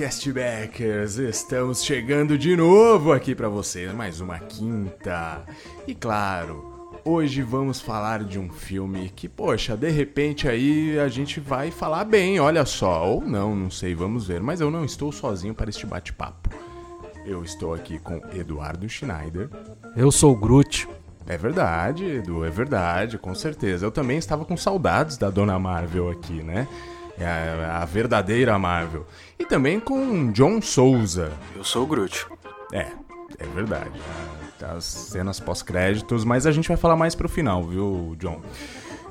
Castbackers! Estamos chegando de novo aqui para vocês, mais uma quinta. E claro, hoje vamos falar de um filme que, poxa, de repente aí a gente vai falar bem, olha só, ou não, não sei, vamos ver. Mas eu não estou sozinho para este bate-papo. Eu estou aqui com Eduardo Schneider. Eu sou o Groot. É verdade, Edu, é verdade, com certeza. Eu também estava com saudades da Dona Marvel aqui, né? É a, a verdadeira Marvel. E também com John Souza. Eu sou o Groot. É, é verdade. Tá As cenas pós-créditos, mas a gente vai falar mais pro final, viu, John?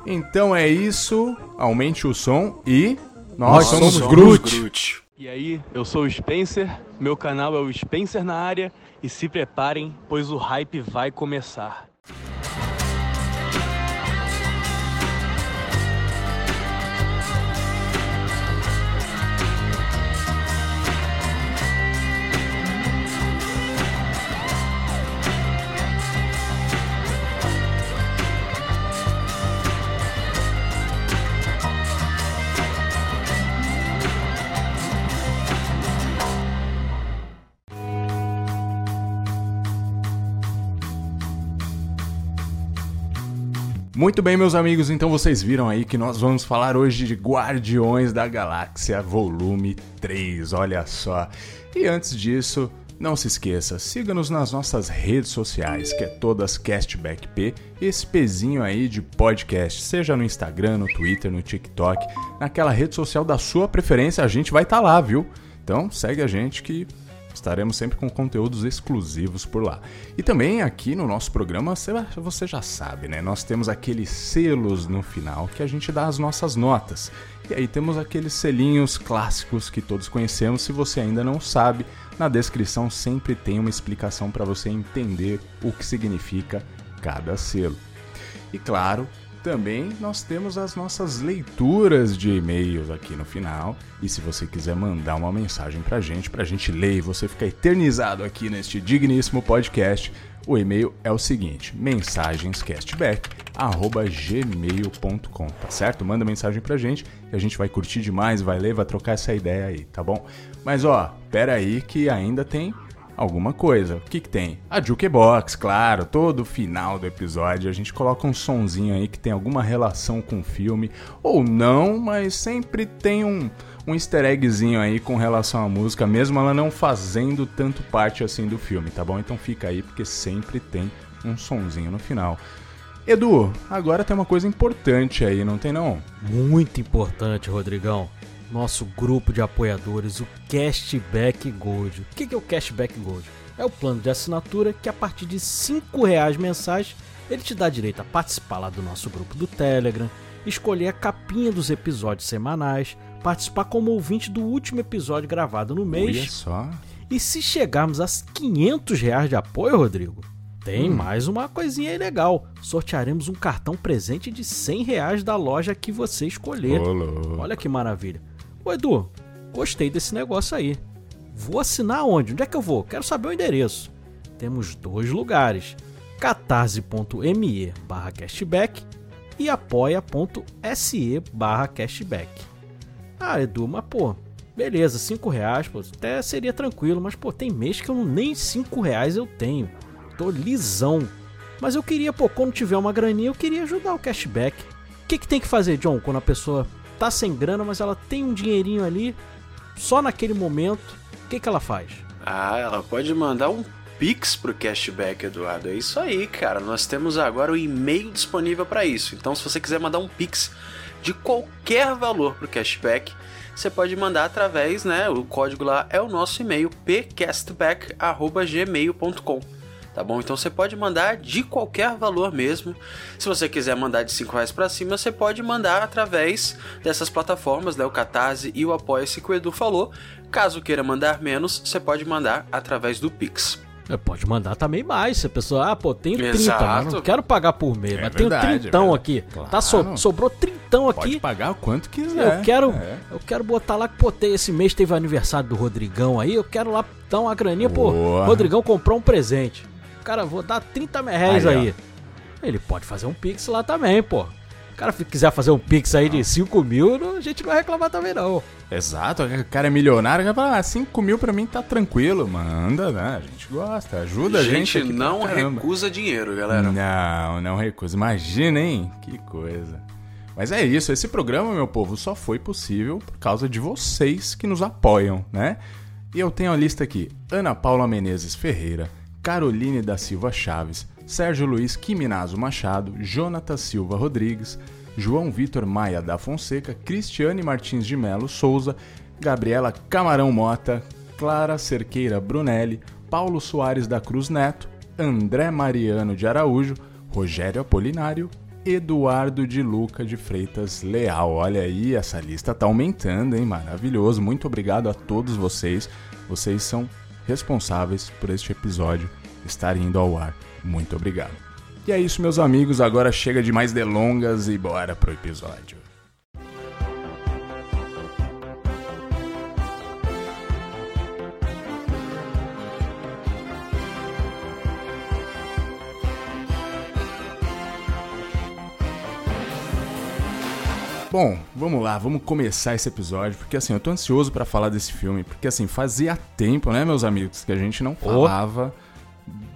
Então é isso, aumente o som e. Nós, somos, Groot. Groot. E aí, eu sou o Spencer, meu canal é o Spencer na área e se preparem, pois o hype vai começar. Muito bem, meus amigos, então vocês viram aí que nós vamos falar hoje de Guardiões da Galáxia Volume 3, olha só. E antes disso, não se esqueça, siga-nos nas nossas redes sociais, que é todas Castback P, esse pezinho aí de podcast, seja no Instagram, no Twitter, no TikTok, naquela rede social da sua preferência, a gente vai estar tá lá, viu? Então segue a gente que Estaremos sempre com conteúdos exclusivos por lá. E também aqui no nosso programa, você já sabe, né? Nós temos aqueles selos no final que a gente dá as nossas notas. E aí temos aqueles selinhos clássicos que todos conhecemos. Se você ainda não sabe, na descrição sempre tem uma explicação para você entender o que significa cada selo. E claro, também nós temos as nossas leituras de e-mails aqui no final. E se você quiser mandar uma mensagem pra gente, pra gente ler e você ficar eternizado aqui neste digníssimo podcast, o e-mail é o seguinte: mensagenscastback@gmail.com, tá certo? Manda mensagem pra gente que a gente vai curtir demais, vai ler, vai trocar essa ideia aí, tá bom? Mas ó, pera aí que ainda tem alguma coisa. O que, que tem? A Jukebox, claro. Todo final do episódio a gente coloca um sonzinho aí que tem alguma relação com o filme. Ou não, mas sempre tem um, um easter eggzinho aí com relação à música, mesmo ela não fazendo tanto parte assim do filme, tá bom? Então fica aí porque sempre tem um sonzinho no final. Edu, agora tem uma coisa importante aí, não tem não? Muito importante, Rodrigão. Nosso grupo de apoiadores, o Cashback Gold. O que é o Cashback Gold? É o plano de assinatura que a partir de R$ reais mensais ele te dá direito a participar lá do nosso grupo do Telegram, escolher a capinha dos episódios semanais, participar como ouvinte do último episódio gravado no mês. Olha só. E se chegarmos a 500 reais de apoio, Rodrigo, tem hum. mais uma coisinha aí legal. Sortearemos um cartão presente de 100 reais da loja que você escolher. Olô. Olha que maravilha. Ô Edu, gostei desse negócio aí. Vou assinar onde? Onde é que eu vou? Quero saber o endereço. Temos dois lugares: catarse.me barra cashback e apoia.se barra cashback. Ah, Edu, mas pô, beleza, 5 reais, pô, até seria tranquilo, mas pô, tem mês que eu nem 5 reais eu tenho. Tô lisão. Mas eu queria, pô, quando tiver uma graninha, eu queria ajudar o cashback. O que, que tem que fazer, John, quando a pessoa tá sem grana, mas ela tem um dinheirinho ali, só naquele momento, o que, que ela faz? Ah, ela pode mandar um Pix pro cashback, Eduardo. É isso aí, cara. Nós temos agora o e-mail disponível para isso. Então, se você quiser mandar um Pix de qualquer valor pro cashback, você pode mandar através, né? O código lá é o nosso e-mail pcastback@gmail.com. tá bom? Então você pode mandar de qualquer valor mesmo. Se você quiser mandar de 5 reais pra cima, você pode mandar através dessas plataformas, né? O Catarse e o Apoia-se que o Edu falou. Caso queira mandar menos, você pode mandar através do Pix. É, Pode mandar também mais. Se a pessoa, ah, pô, tenho 30, Exato. mas não quero pagar por mês, É mas verdade, tenho é trintão verdade. aqui. Claro. Tá, so- sobrou trintão Pode aqui. pagar o quanto quiser. Eu quero, É. eu quero botar lá que, pô, tem- esse mês teve aniversário do Rodrigão aí, eu quero lá dar uma graninha, pô, Boa. Rodrigão comprou um presente. Cara, vou dar 30 reais Aí, aí. Ele pode fazer um pix lá também, pô. O cara quiser fazer um pix aí de 5 mil, a gente não vai reclamar também não. Exato, o cara é milionário, o cara fala, ah, 5 mil pra mim tá tranquilo, manda, né? A gente gosta, ajuda a gente. gente, aqui pra não recusa dinheiro, galera. Não, não recusa. Imagina, hein? Que coisa. Mas é isso, esse programa, meu povo, só foi possível por causa de vocês que nos apoiam, né? E eu tenho a lista aqui: Ana Paula Menezes Ferreira, Caroline da Silva Chaves, Sérgio Luiz Quiminazo Machado, Jonatas Silva Rodrigues, João Vitor Maia da Fonseca, Cristiane Martins de Melo Souza, Gabriela Camarão Mota, Clara Cerqueira Brunelli, Paulo Soares da Cruz Neto, André Mariano de Araújo, Rogério Apolinário, Eduardo de Luca de Freitas Leal. Olha aí, essa lista tá aumentando, hein? Maravilhoso. Muito obrigado a todos vocês. Vocês são responsáveis por este episódio estar indo ao ar. Muito obrigado. E é isso, meus amigos. Agora chega de mais delongas e bora pro episódio. Bom, vamos lá, vamos começar esse episódio, porque assim, eu tô ansioso pra falar desse filme, porque assim, fazia tempo, né, meus amigos, que a gente não falava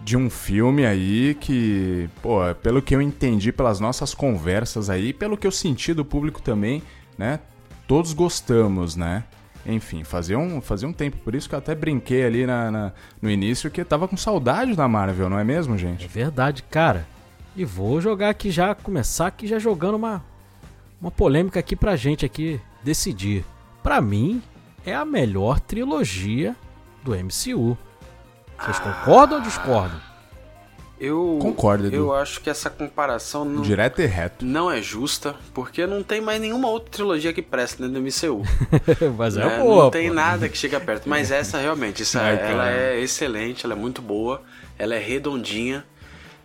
de um filme aí que, pô, pelo que eu entendi pelas nossas conversas aí, pelo que eu senti do público também, né, todos gostamos, né? Enfim, fazia um, fazia um tempo, por isso que eu até brinquei ali na, na- no início que eu tava com saudade da Marvel, não é mesmo, É gente? verdade, cara. E vou jogar aqui já, começar aqui já jogando uma, uma polêmica aqui pra gente aqui decidir. Pra mim, é a melhor trilogia do MCU. Vocês concordam ou discordam? Eu Concordo, Edu. Eu acho que essa comparação não, Direto e reto. não é justa, porque não tem mais nenhuma outra trilogia que presta dentro do MCU. Mas é né? boa, não tem pô. nada que chega perto. Mas essa realmente, essa, Ai, ela cara. é excelente, ela é muito boa, ela é redondinha.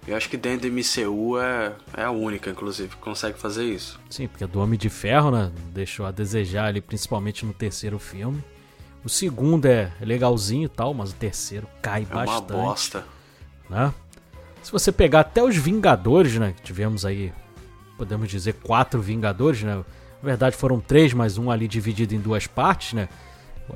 Eu acho que dentro do MCU é, é a única, inclusive, que consegue fazer isso. Sim, porque do Homem de Ferro, né? Deixou a desejar ali, principalmente no terceiro filme. O segundo é legalzinho e tal, mas o terceiro cai É uma bastante. bosta. né? Se você pegar até os Vingadores, né? que Tivemos aí, podemos dizer, quatro Vingadores, né? Na verdade foram três, mas um ali dividido em duas partes, né?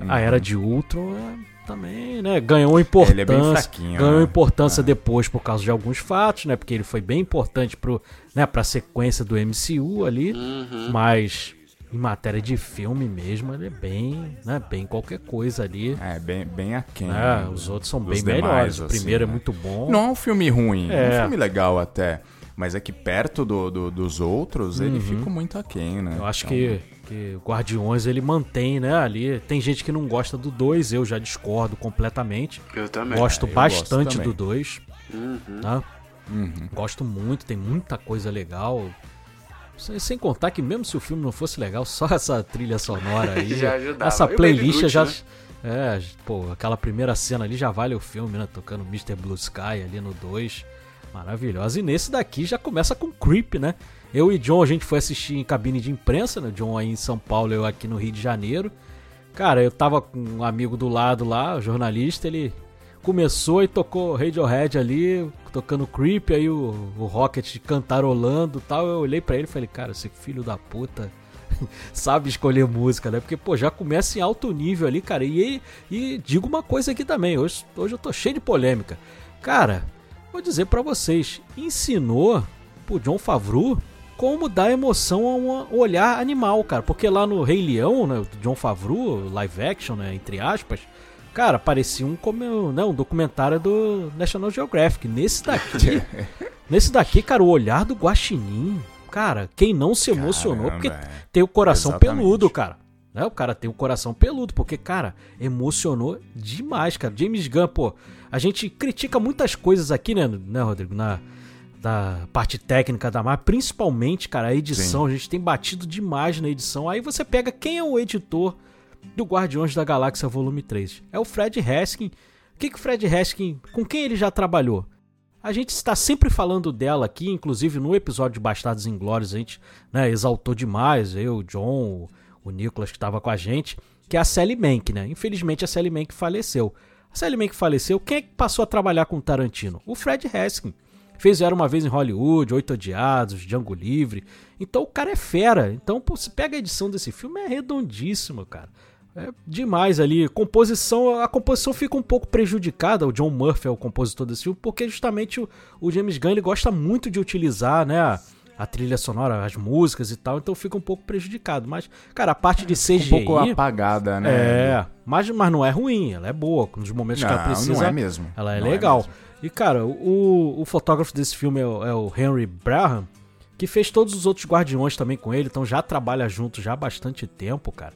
A Era de Ultron é, também, né? Ganhou importância. Ele é bem fraquinho, ganhou né? importância depois por causa de alguns fatos, né? Porque ele foi bem importante pro, né, pra sequência do MCU ali. Uhum. Mas em matéria de filme mesmo, ele é bem, né? Bem qualquer coisa ali. É, bem, bem aquém. né? né, Os outros são bem demais, melhores. O assim, primeiro é né? muito bom. Não é um filme ruim, é, É. um filme legal até. Mas é que perto do, do- dos outros, ele fica muito aquém, né? Uhum. Eu acho Então, que, que Guardiões ele mantém, né, ali. Tem gente que não gosta do 2, eu já discordo completamente. Eu também. Gosto É, eu bastante gosto do 2, Uhum. tá? Uhum. Gosto muito, tem muita coisa legal. Sem, sem contar que mesmo se o filme não fosse legal, só essa trilha sonora aí, Já ajudava. essa playlist Groot, já né? é, pô, aquela primeira cena ali já vale o filme, né, tocando Mr. Blue Sky ali no 2. Maravilhosa. E nesse daqui já começa com Creep, né? Eu e John, a gente foi assistir em cabine de imprensa, né? John aí em São Paulo, eu aqui no Rio de Janeiro. Cara, eu tava com um amigo do lado lá, jornalista, ele começou e tocou Radiohead ali, tocando Creep, aí o, o Rocket cantarolando e tal. Eu olhei pra ele e falei, cara, esse filho da puta sabe escolher música, né? Porque, pô, já começa em alto nível ali, cara. E, e digo uma coisa aqui também, hoje, hoje eu tô cheio de polêmica. Cara, vou dizer pra vocês, ensinou pro John Favreau como dar emoção a um olhar animal, cara. Porque lá no Rei Leão, né, John Favreau, live action, né, entre aspas, cara, parecia um, como, né, um documentário do National Geographic. Nesse daqui, nesse daqui, cara, o olhar do Guaxinim, cara, quem não se emocionou, Caramba, porque é. tem o coração Exatamente. peludo, cara. Né? O cara tem o coração peludo, porque, cara, emocionou demais, cara. James Gunn, pô, a gente critica muitas coisas aqui, né, né Rodrigo? Na da parte técnica da Marvel, principalmente, cara, a edição. Sim. A gente tem batido demais na edição. Aí você pega quem é o editor do Guardiões da Galáxia Volume 3. É o Fred Haskin. O que, que o Fred Haskin, com quem ele já trabalhou? A gente está sempre falando dela aqui, inclusive no episódio de Bastardos Inglórios, a gente né, exaltou demais, eu, o John, o Nicolas que estava com a gente, que é a Sally Mank, né? Infelizmente a Sally Mank faleceu. A Sally Mank faleceu, quem é que passou a trabalhar com o Tarantino? O Fred Haskin. Fez Era Uma Vez em Hollywood, Oito Odiados, Django Livre. Então o cara é fera. Então, pô, você pega a edição desse filme, é redondíssimo, cara. É demais ali. Composição, a composição fica um pouco prejudicada. O John Murphy é o compositor desse filme, porque justamente o, o James Gunn ele gosta muito de utilizar, né? A, a, trilha sonora, as músicas e tal, então fica um pouco prejudicado. Mas, cara, a parte de CGI. Um pouco apagada, né? É, mas, mas não é ruim, ela é boa. Nos momentos não, que ela precisa. Não é mesmo. Ela é não é legal. É e, cara, o, o fotógrafo desse filme é o, é o Henry Braham, que fez todos os outros Guardiões também com ele, então já trabalha junto já há bastante tempo, cara.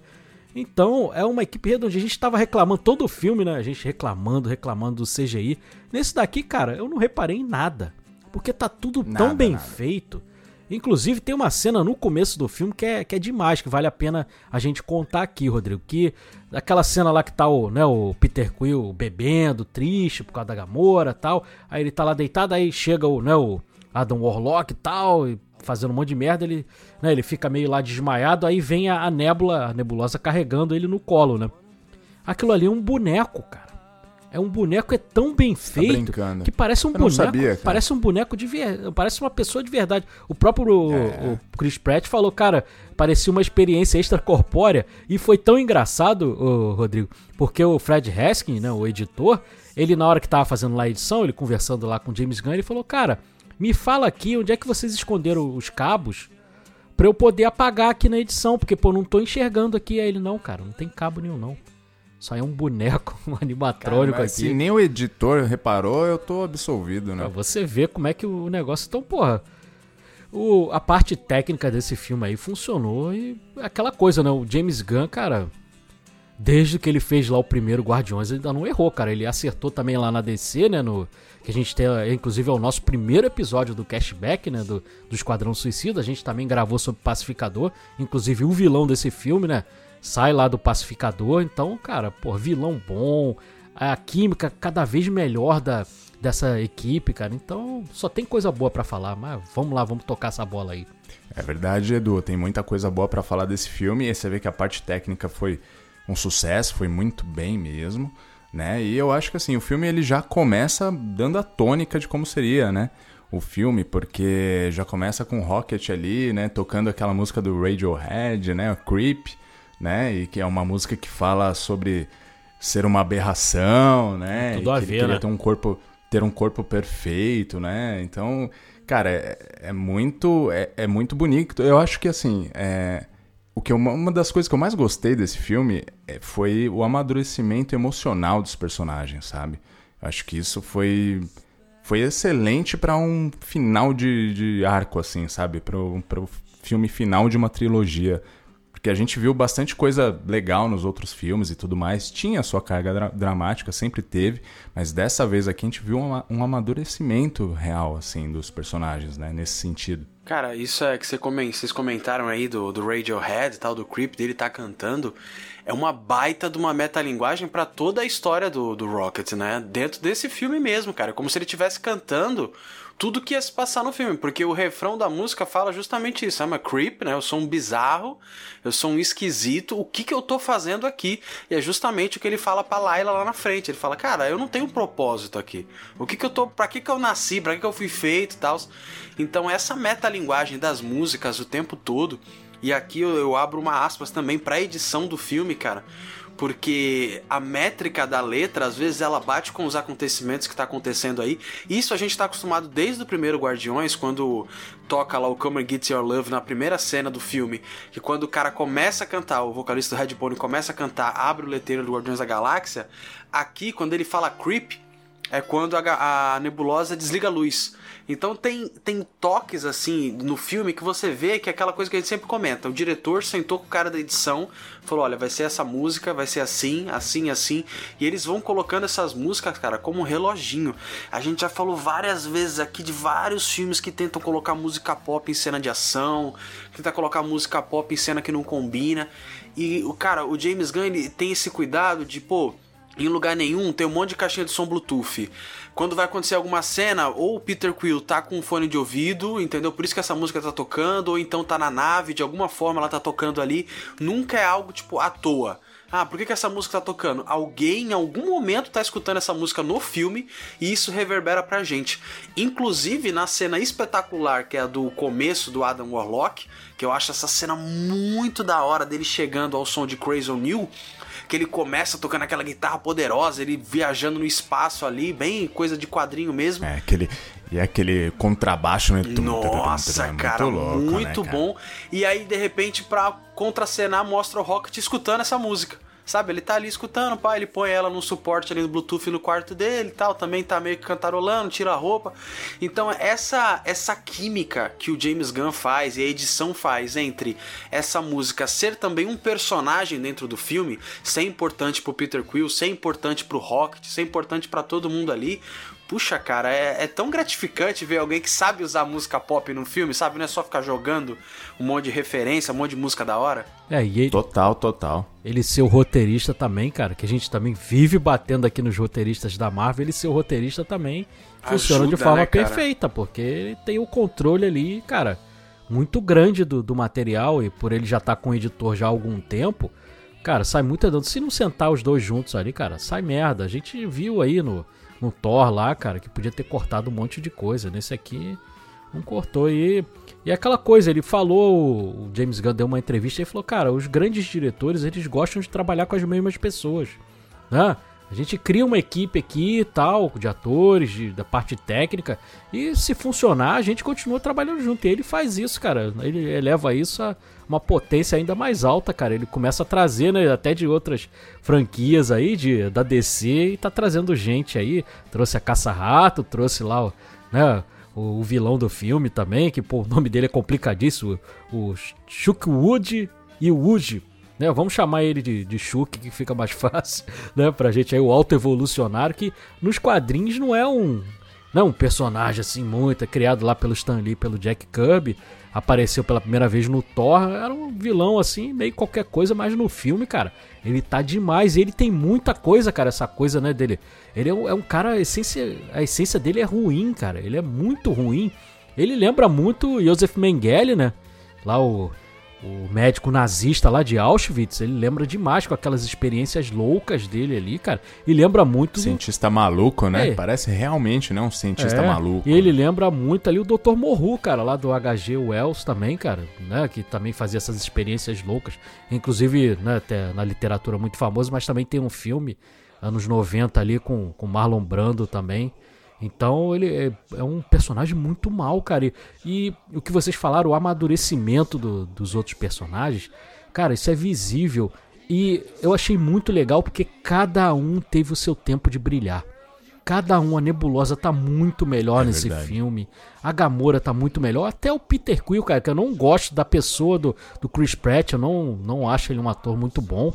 Então, é uma equipe redondinha. A gente tava reclamando todo o filme, né? A gente reclamando, reclamando do CGI. Nesse daqui, cara, eu não reparei em nada. Porque tá tudo nada, tão bem nada. feito. Inclusive, tem uma cena no começo do filme que é, que é demais, que vale a pena a gente contar aqui, Rodrigo. Que aquela cena lá que tá o, né, o Peter Quill bebendo, triste por causa da Gamora tal. Aí ele tá lá deitado, aí chega o, né, o Adam Warlock tal, e fazendo um monte de merda, ele, né, ele fica meio lá desmaiado, aí vem a, a nébula, a nebulosa carregando ele no colo, né? Aquilo ali é um boneco, cara. É um boneco é tão bem tá feito tá que parece um Eu boneco, sabia, parece um boneco de verdade, parece uma pessoa de verdade. O próprio é. o Chris Pratt falou, cara, parecia uma experiência extracorpórea e foi tão engraçado, o Rodrigo, porque o Fred Haskin, né, o editor, ele na hora que tava fazendo lá a edição, ele conversando lá com James Gunn, ele falou, cara, me fala aqui onde é que vocês esconderam os cabos para eu poder apagar aqui na edição, porque pô, não tô enxergando aqui. Aí ele, não, cara, não tem cabo nenhum não. Só é um boneco, um animatrônico cara, aqui. Se nem o editor reparou, eu tô absolvido, né? Pra você ver como é que o negócio. Então, porra. O, a parte técnica desse filme aí funcionou e aquela coisa, né? O James Gunn, cara, desde que ele fez lá o primeiro Guardiões, ele ainda não errou, cara. Ele acertou também lá na DC, né? No, que a gente tem, inclusive, é o nosso primeiro episódio do Cashback, né? Do, do Esquadrão Suicida. A gente também gravou sobre Pacificador. Inclusive, o vilão desse filme, né? Sai lá do Pacificador. Então, cara, pô, vilão bom. A química cada vez melhor da, dessa equipe, cara. Então, só tem coisa boa para falar. Mas vamos lá, vamos tocar essa bola aí. É verdade, Edu. Tem muita coisa boa para falar desse filme. E você vê que a parte técnica foi um sucesso, foi muito bem mesmo, né? E eu acho que assim, o filme ele já começa dando a tônica de como seria, né? O filme, porque já começa com Rocket ali, né, tocando aquela música do Radiohead, né, Creep, né, e que é uma música que fala sobre ser uma aberração, né? Tudo a ver, né? ter um corpo ter um corpo perfeito, né? Então, cara, é, é muito é, é, muito bonito. Eu acho que assim, é, o que eu, uma das coisas que eu mais gostei desse filme é, foi o amadurecimento emocional dos personagens, sabe? Eu acho que isso foi foi excelente para um final de, de arco, assim, sabe? Para o filme final de uma trilogia. Porque a gente viu bastante coisa legal nos outros filmes e tudo mais. Tinha sua carga dra dramática, sempre teve. Mas dessa vez aqui a gente viu um, um amadurecimento real, assim, dos personagens, né? Nesse sentido. Cara, isso é que vocês comentaram aí do, do Radiohead e tal, do Creep dele tá cantando. É uma baita de uma metalinguagem para toda a história do, do Rocket, né? Dentro desse filme mesmo, cara. Como se ele estivesse cantando tudo que ia se passar no filme, porque o refrão da música fala justamente isso. I'm a creep, né? Eu sou um bizarro, eu sou um esquisito, o que que eu tô fazendo aqui? E é justamente o que ele fala pra Layla lá na frente. Ele fala, cara, eu não tenho um propósito aqui. O que que eu tô. Pra que que eu nasci? Pra que que eu fui feito e tal? Então, essa metalinguagem das músicas o tempo todo. E aqui eu, eu abro uma aspas também pra edição do filme, cara porque a métrica da letra às vezes ela bate com os acontecimentos que está acontecendo aí. Isso a gente está acostumado desde o primeiro Guardiões, quando toca lá o Come and Get Your Love na primeira cena do filme, que quando o cara começa a cantar, o vocalista do Red Pony começa a cantar, abre o letreiro do Guardiões da Galáxia. Aqui, quando ele fala Creep, é quando a, a nebulosa desliga a luz. Então tem, tem toques assim no filme que você vê que é aquela coisa que a gente sempre comenta. O diretor sentou com o cara da edição, falou: olha, vai ser essa música, vai ser assim, assim, assim. E eles vão colocando essas músicas, cara, como um reloginho. A gente já falou várias vezes aqui de vários filmes que tentam colocar música pop em cena de ação, tentar colocar música pop em cena que não combina. E o cara, o James Gunn ele tem esse cuidado de, pô, em lugar nenhum tem um monte de caixinha de som Bluetooth quando vai acontecer alguma cena, ou o Peter Quill tá com um fone de ouvido, entendeu? Por isso que essa música tá tocando, ou então tá na nave, de alguma forma ela tá tocando ali. Nunca é algo tipo à toa. Ah, por que, que essa música tá tocando? Alguém em algum momento tá escutando essa música no filme e isso reverbera pra gente. Inclusive na cena espetacular que é a do começo do Adam Warlock, que eu acho essa cena muito da hora dele chegando ao som de Crazy O'Neill que ele começa tocando aquela guitarra poderosa, ele viajando no espaço ali, bem coisa de quadrinho mesmo. É, aquele. E aquele contrabaixo, né? Nossa, muito cara, louco, muito né, bom. E aí, de repente, pra contracenar, mostra o Rocket escutando essa música. Sabe, ele tá ali escutando, pai, ele põe ela no suporte ali no Bluetooth no quarto dele e tal, também tá meio que cantarolando, tira a roupa. Então, essa essa química que o James Gunn faz e a edição faz entre essa música ser também um personagem dentro do filme, ser importante pro Peter Quill, ser importante pro Rocket, ser importante para todo mundo ali, Puxa, cara, é, é, tão gratificante ver alguém que sabe usar música pop num filme, sabe? Não é só ficar jogando um monte de referência, um monte de música da hora. É, e ele, Total, total. Ele ser o roteirista também, cara, que a gente também vive batendo aqui nos roteiristas da Marvel, ele ser o roteirista também funciona Ajuda, de forma né, perfeita, porque ele tem o controle ali, cara, muito grande do, do material e por ele já estar tá com o editor já há algum tempo, cara, sai muito redondo. Se não sentar os dois juntos ali, cara, sai merda. A gente viu aí no no Thor lá, cara, que podia ter cortado um monte de coisa. Nesse aqui não cortou. E, e aquela coisa, ele falou, o James Gunn deu uma entrevista e falou, cara, os grandes diretores, eles gostam de trabalhar com as mesmas pessoas. Né? A gente cria uma equipe aqui e tal, de atores, de, da parte técnica, e se funcionar, a gente continua trabalhando junto. E ele faz isso, cara. Ele eleva isso a uma potência ainda mais alta, cara. Ele começa a trazer, né, até de outras franquias aí, de, da DC, e tá trazendo gente aí. Trouxe a Caça-Rato, trouxe lá o, né, o, o, vilão do filme também, que pô, o nome dele é complicadíssimo. O Wood e o Wood né? Vamos chamar ele de, de Shuk, que fica mais fácil, né? Pra gente aí, o alto evolucionário, que nos quadrinhos não é um, não é um personagem assim muito, é criado lá pelo Stan Lee, pelo Jack Kirby, apareceu pela primeira vez no Thor, era um vilão assim, meio qualquer coisa, mas no filme, cara, ele tá demais, ele tem muita coisa, cara, essa coisa, né, dele. Ele é um, é um cara, a essência, a essência dele é ruim, cara, ele é muito ruim. Ele lembra muito Joseph Mengele, né? Lá o o médico nazista lá de Auschwitz, ele lembra demais com aquelas experiências loucas dele ali, cara. E lembra muito. Cientista maluco, né? É. Parece realmente, né? Um cientista é. maluco. E ele lembra muito ali o Dr. Morru, cara, lá do HG Wells também, cara, né? Que também fazia essas experiências loucas. Inclusive, né, até na literatura muito famoso, mas também tem um filme, anos 90 ali, com, com Marlon Brando também. Então ele é, é, um personagem muito mal, cara. E, e, o que vocês falaram, o amadurecimento do, dos outros personagens, cara, isso é visível. E eu achei muito legal porque cada um teve o seu tempo de brilhar. Cada um, a Nebulosa tá muito melhor é nesse verdade. filme. A Gamora tá muito melhor. Até o Peter Quill, cara, que eu não gosto da pessoa do, do Chris Pratt. Eu não, não acho ele um ator muito bom.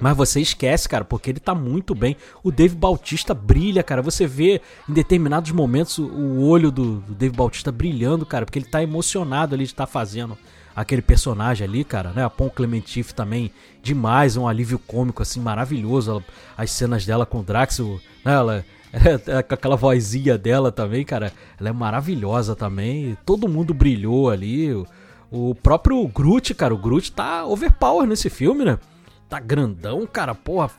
Mas você esquece, cara, porque ele tá muito bem. O Dave Bautista brilha, cara. Você vê em determinados momentos o olho do, do Dave Bautista brilhando, cara, porque ele tá emocionado ali de estar tá fazendo aquele personagem ali, cara, né? A Pon Clementif também, demais, um alívio cômico, assim, maravilhoso. as cenas dela com o Drax, né? Ela, é, com aquela vozinha dela também, cara, ela é maravilhosa também. Todo mundo brilhou ali. O, o próprio Groot, cara, o Groot tá overpower nesse filme, né? Tá grandão, cara, porra,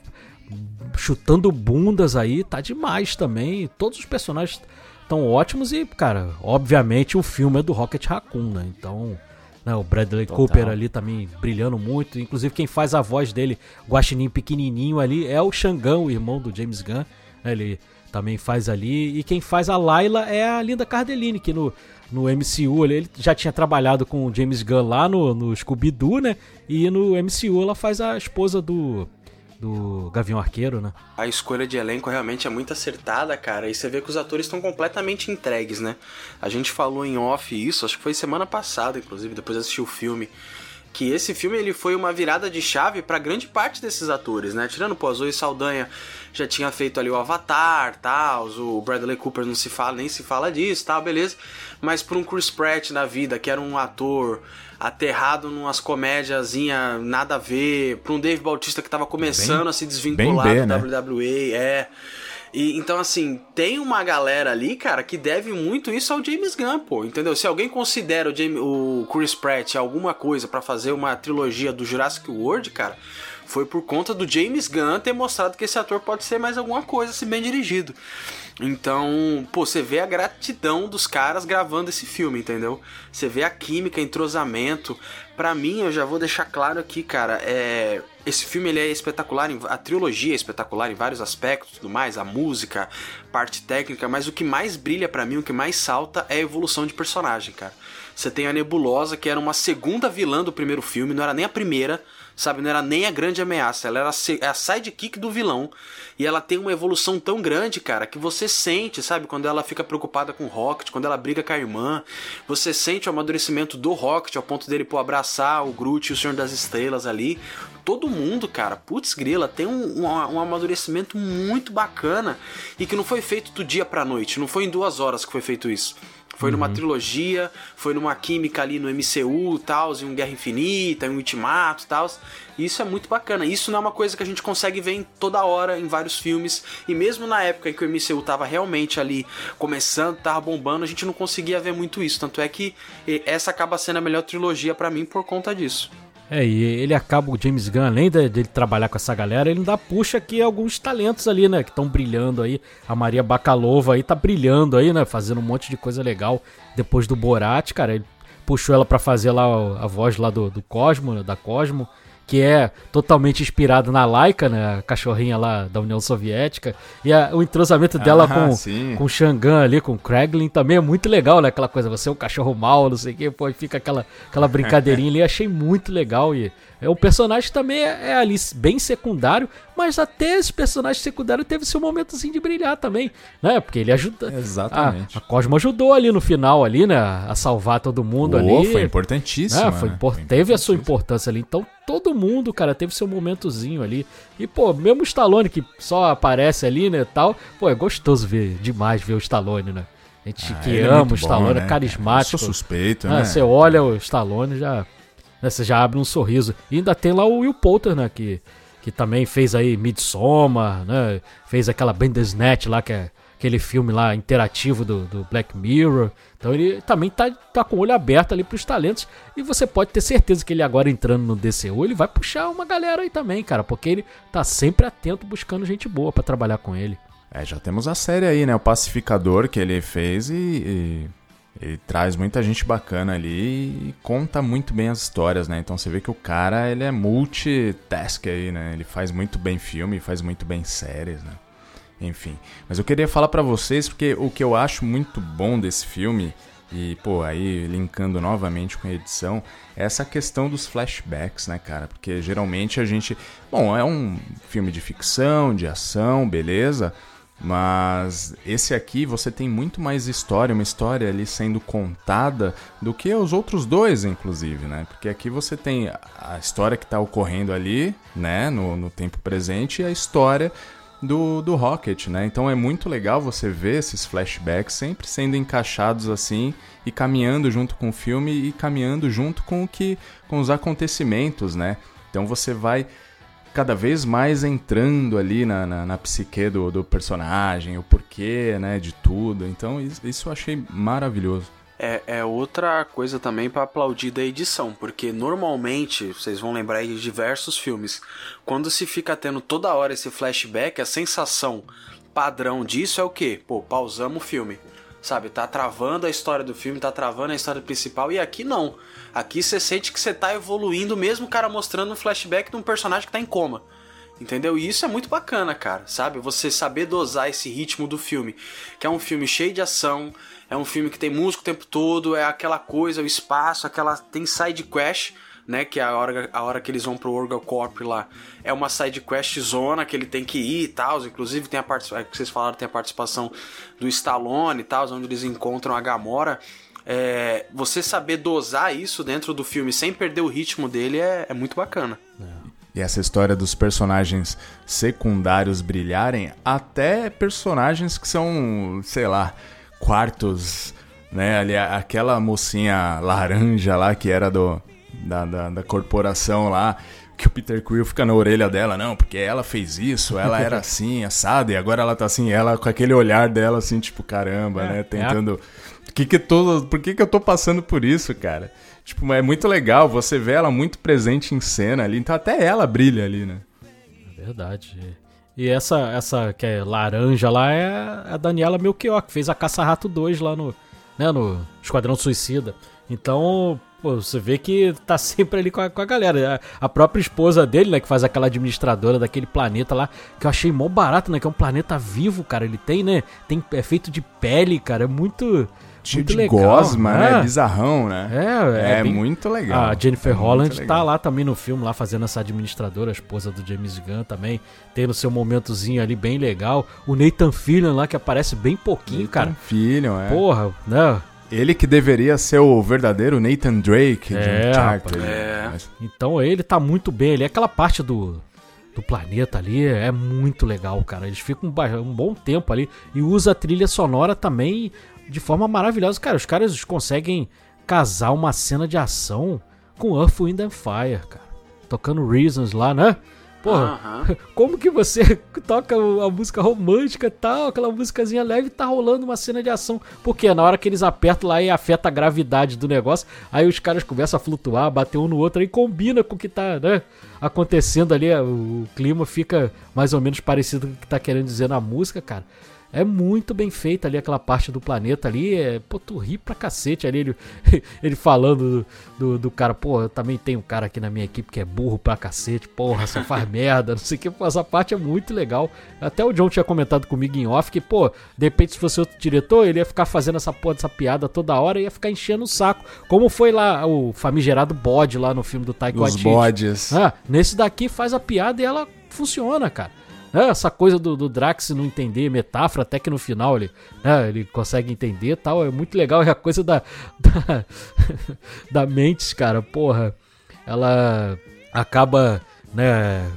chutando bundas aí, tá demais também. Todos os personagens estão ótimos e, cara, obviamente o filme é do Rocket Raccoon, né? Então, né, o Bradley Total. Cooper ali também brilhando muito. Inclusive quem faz a voz dele, guaxinim pequenininho ali, é o Xangão, o irmão do James Gunn. Ele também faz ali. E quem faz a Layla é a Linda Cardellini, que no no MCU, ele já tinha trabalhado com o James Gunn lá no, no Scooby-Doo, né? E no MCU ela faz a esposa do, do Gavião Arqueiro, né? A escolha de elenco realmente é muito acertada, cara. E você vê que os atores estão completamente entregues, né? A gente falou em off isso, acho que foi semana passada, inclusive, depois de assistir o filme que esse filme ele foi uma virada de chave para grande parte desses atores, né? Tirando o Zoe Saldanha já tinha feito ali o Avatar, tal, o Bradley Cooper não se fala nem se fala disso, tal, beleza. Mas para um Chris Pratt na vida, que era um ator aterrado numas comédiazinha nada a ver, para um Dave Bautista que tava começando bem, a se desvincular B, do né? WWE, é e, então, assim, tem uma galera ali, cara, que deve muito isso ao James Gunn, pô, entendeu? Se alguém considera o, James, o Chris Pratt alguma coisa para fazer uma trilogia do Jurassic World, cara, foi por conta do James Gunn ter mostrado que esse ator pode ser mais alguma coisa se bem dirigido. Então, pô, você vê a gratidão dos caras gravando esse filme, entendeu? Você vê a química, entrosamento. Para mim, eu já vou deixar claro aqui, cara, é esse filme ele é espetacular, a trilogia é espetacular em vários aspectos, tudo mais, a música, parte técnica, mas o que mais brilha para mim, o que mais salta é a evolução de personagem, cara. Você tem a Nebulosa, que era uma segunda vilã do primeiro filme, não era nem a primeira, sabe? Não era nem a grande ameaça, ela era a é sidekick do vilão. E ela tem uma evolução tão grande, cara, que você sente, sabe? Quando ela fica preocupada com o Rocket, quando ela briga com a irmã, você sente o amadurecimento do Rocket ao ponto dele pô, abraçar o Groot e o Senhor das Estrelas ali. Todo mundo, cara, putz grila, tem um, um, um amadurecimento muito bacana e que não foi feito do dia pra noite, não foi em duas horas que foi feito isso. Foi uhum. numa trilogia, foi numa química ali no MCU, tal, em um Guerra Infinita, em um Ultimato, tal. Isso é muito bacana. Isso não é uma coisa que a gente consegue ver em toda hora em vários filmes. E mesmo na época em que o MCU tava realmente ali começando, tava bombando, a gente não conseguia ver muito isso. Tanto é que essa acaba sendo a melhor trilogia para mim por conta disso. É, e ele acaba, o James Gunn, além de, de ele trabalhar com essa galera, ele ainda puxa aqui alguns talentos ali, né? Que estão brilhando aí. A Maria Bacalova aí tá brilhando aí, né? Fazendo um monte de coisa legal depois do Borat, cara. Ele puxou ela para fazer lá a voz lá do, do Cosmo, né, da Cosmo que é totalmente inspirado na Laika, né, a cachorrinha lá da União Soviética, e a, o entrosamento dela ah, com, sim. com o Shangan ali, com o Kraglin, também é muito legal, né, aquela coisa, você é um cachorro mau, não sei o que, pô, fica aquela, aquela brincadeirinha ali, achei muito legal, e é, o personagem também é, é, ali bem secundário, mas até esse personagem secundário teve seu momentozinho de brilhar também, né? Porque ele ajuda. Exatamente. A, a Cosmo ajudou ali no final, ali, né? A salvar todo mundo oh, ali. Foi importantíssimo. É, foi, né? impor... foi teve a sua importância ali. Então todo mundo, cara, teve seu momentozinho ali. E, pô, mesmo o Stallone que só aparece ali, né, tal, pô, é gostoso ver demais ver o Stallone, né? A gente ah, que é ama o Stallone, bom, né? é carismático. Eu sou suspeito, ah, né? Você olha o Stallone já né, você já abre um sorriso. E ainda tem lá o Will Poulter, né? Que, que também fez aí Midsommar, né? Fez aquela Bandersnatch lá, que é aquele filme lá interativo do, do Black Mirror. Então ele também tá, tá com o olho aberto ali pros talentos. E você pode ter certeza que ele agora entrando no DCU, ele vai puxar uma galera aí também, cara. Porque ele tá sempre atento buscando gente boa para trabalhar com ele. É, já temos a série aí, né? O Pacificador que ele fez e, e ele traz muita gente bacana ali e conta muito bem as histórias, né? Então você vê que o cara, ele é multitask aí, né? Ele faz muito bem filme, faz muito bem séries, né? Enfim, mas eu queria falar para vocês porque o que eu acho muito bom desse filme e, pô, aí linkando novamente com a edição, é essa questão dos flashbacks, né, cara? Porque geralmente a gente. Bom, é um filme de ficção, de ação, beleza? Mas esse aqui você tem muito mais história, uma história ali sendo contada do que os outros dois, inclusive, né? Porque aqui você tem a história que está ocorrendo ali, né, no, no tempo presente, e a história do, do Rocket, né? Então é muito legal você ver esses flashbacks sempre sendo encaixados assim e caminhando junto com o filme e caminhando junto com o que com os acontecimentos, né? Então você vai cada vez mais entrando ali na, na, na psique do, do, personagem, o porquê, né, de tudo. Então isso, isso eu achei maravilhoso. É, é outra coisa também para aplaudir da edição, porque normalmente, vocês vão lembrar aí de diversos filmes, quando se fica tendo toda hora esse flashback, a sensação padrão disso é o quê? Pô, pausamos o filme sabe? Tá travando a história do filme, tá travando a história principal. E aqui não. Aqui você sente que você tá evoluindo, mesmo o cara mostrando um flashback de um personagem que tá em coma. Entendeu? E isso é muito bacana, cara, sabe? Você saber dosar esse ritmo do filme. Que é um filme cheio de ação, é um filme que tem música o tempo todo, é aquela coisa, o espaço, aquela. tem side quest né? Que é a hora, a hora que eles vão pro Orgal Corp lá. É uma side quest zona que ele tem que ir e tal. Inclusive tem a participação, é que vocês falaram, tem a participação do Stallone e tal, onde eles encontram a Gamora. É, você saber dosar isso dentro do filme sem perder o ritmo dele é, é muito bacana. E essa história dos personagens secundários brilharem, até personagens que são, sei lá, quartos, né? Ali, aquela mocinha laranja lá que era do da, da, da corporação lá, que o Peter Quill fica na orelha dela, não, porque ela fez isso, ela era assim, assada, e agora ela tá assim, ela com aquele olhar dela assim, tipo, caramba, é, né? Tentando. É. Que que tô, por que, que eu tô passando por isso, cara? Tipo, é muito legal, você vê ela muito presente em cena ali, então até ela brilha ali, né? É verdade. E essa, essa que é laranja lá é a Daniela Melchior, que fez a Caça-Rato 2 lá no, né, no Esquadrão Suicida. Então, pô, você vê que tá sempre ali com a, com a galera. A, a, própria esposa dele, né, que faz aquela administradora daquele planeta lá, que eu achei mó barato, né, que é um planeta vivo, cara. Ele tem, né, tem, é feito de pele, cara, é muito... Cheio de legal. gosma, né? É. Bizarrão, né? É, é, é bem... muito legal. A Jennifer é Holland tá lá também no filme, lá fazendo essa administradora, a esposa do James Gunn também, tendo seu momentozinho ali bem legal. O Nathan Fillion lá, que aparece bem pouquinho, Nathan cara. Fillion, é. Porra, né? Ele que deveria ser o verdadeiro Nathan Drake é, de Uncharted. É. Então ele tá muito bem ali. Aquela parte do, do planeta ali é muito legal, cara. Eles ficam um, bom tempo ali e usa a trilha sonora também de forma maravilhosa. Cara, os caras conseguem casar uma cena de ação com Earth, Wind and Fire, cara. Tocando Reasons lá, né? Porra, como que você toca a música romântica e tal, aquela músicazinha leve e tá rolando uma cena de ação? Porque na hora que eles apertam lá e afeta a gravidade do negócio, aí os caras começam a flutuar, bater um no outro, aí combina com o que tá, né, acontecendo ali, o clima fica mais ou menos parecido com o que tá querendo dizer na música, cara. É muito bem feita ali aquela parte do planeta ali. É, pô, tu ri pra cacete ali. Ele, ele falando do, do, do, cara, pô, eu também tenho um cara aqui na minha equipe que é burro pra cacete, porra, só faz merda, não sei o que. Pô, essa parte é muito legal. Até o John tinha comentado comigo em off que, pô, de repente se fosse outro diretor, ele ia ficar fazendo essa porra dessa piada toda hora e ia ficar enchendo o saco. Como foi lá o famigerado bode lá no filme do Taika Os bodes. Ah, nesse daqui faz a piada e ela funciona, cara. É, essa coisa do, do Drax não entender metáfora, até que no final ele, né, ele consegue entender tal, é muito legal. É a coisa da, da, da Mentes, cara, porra, ela acaba, né,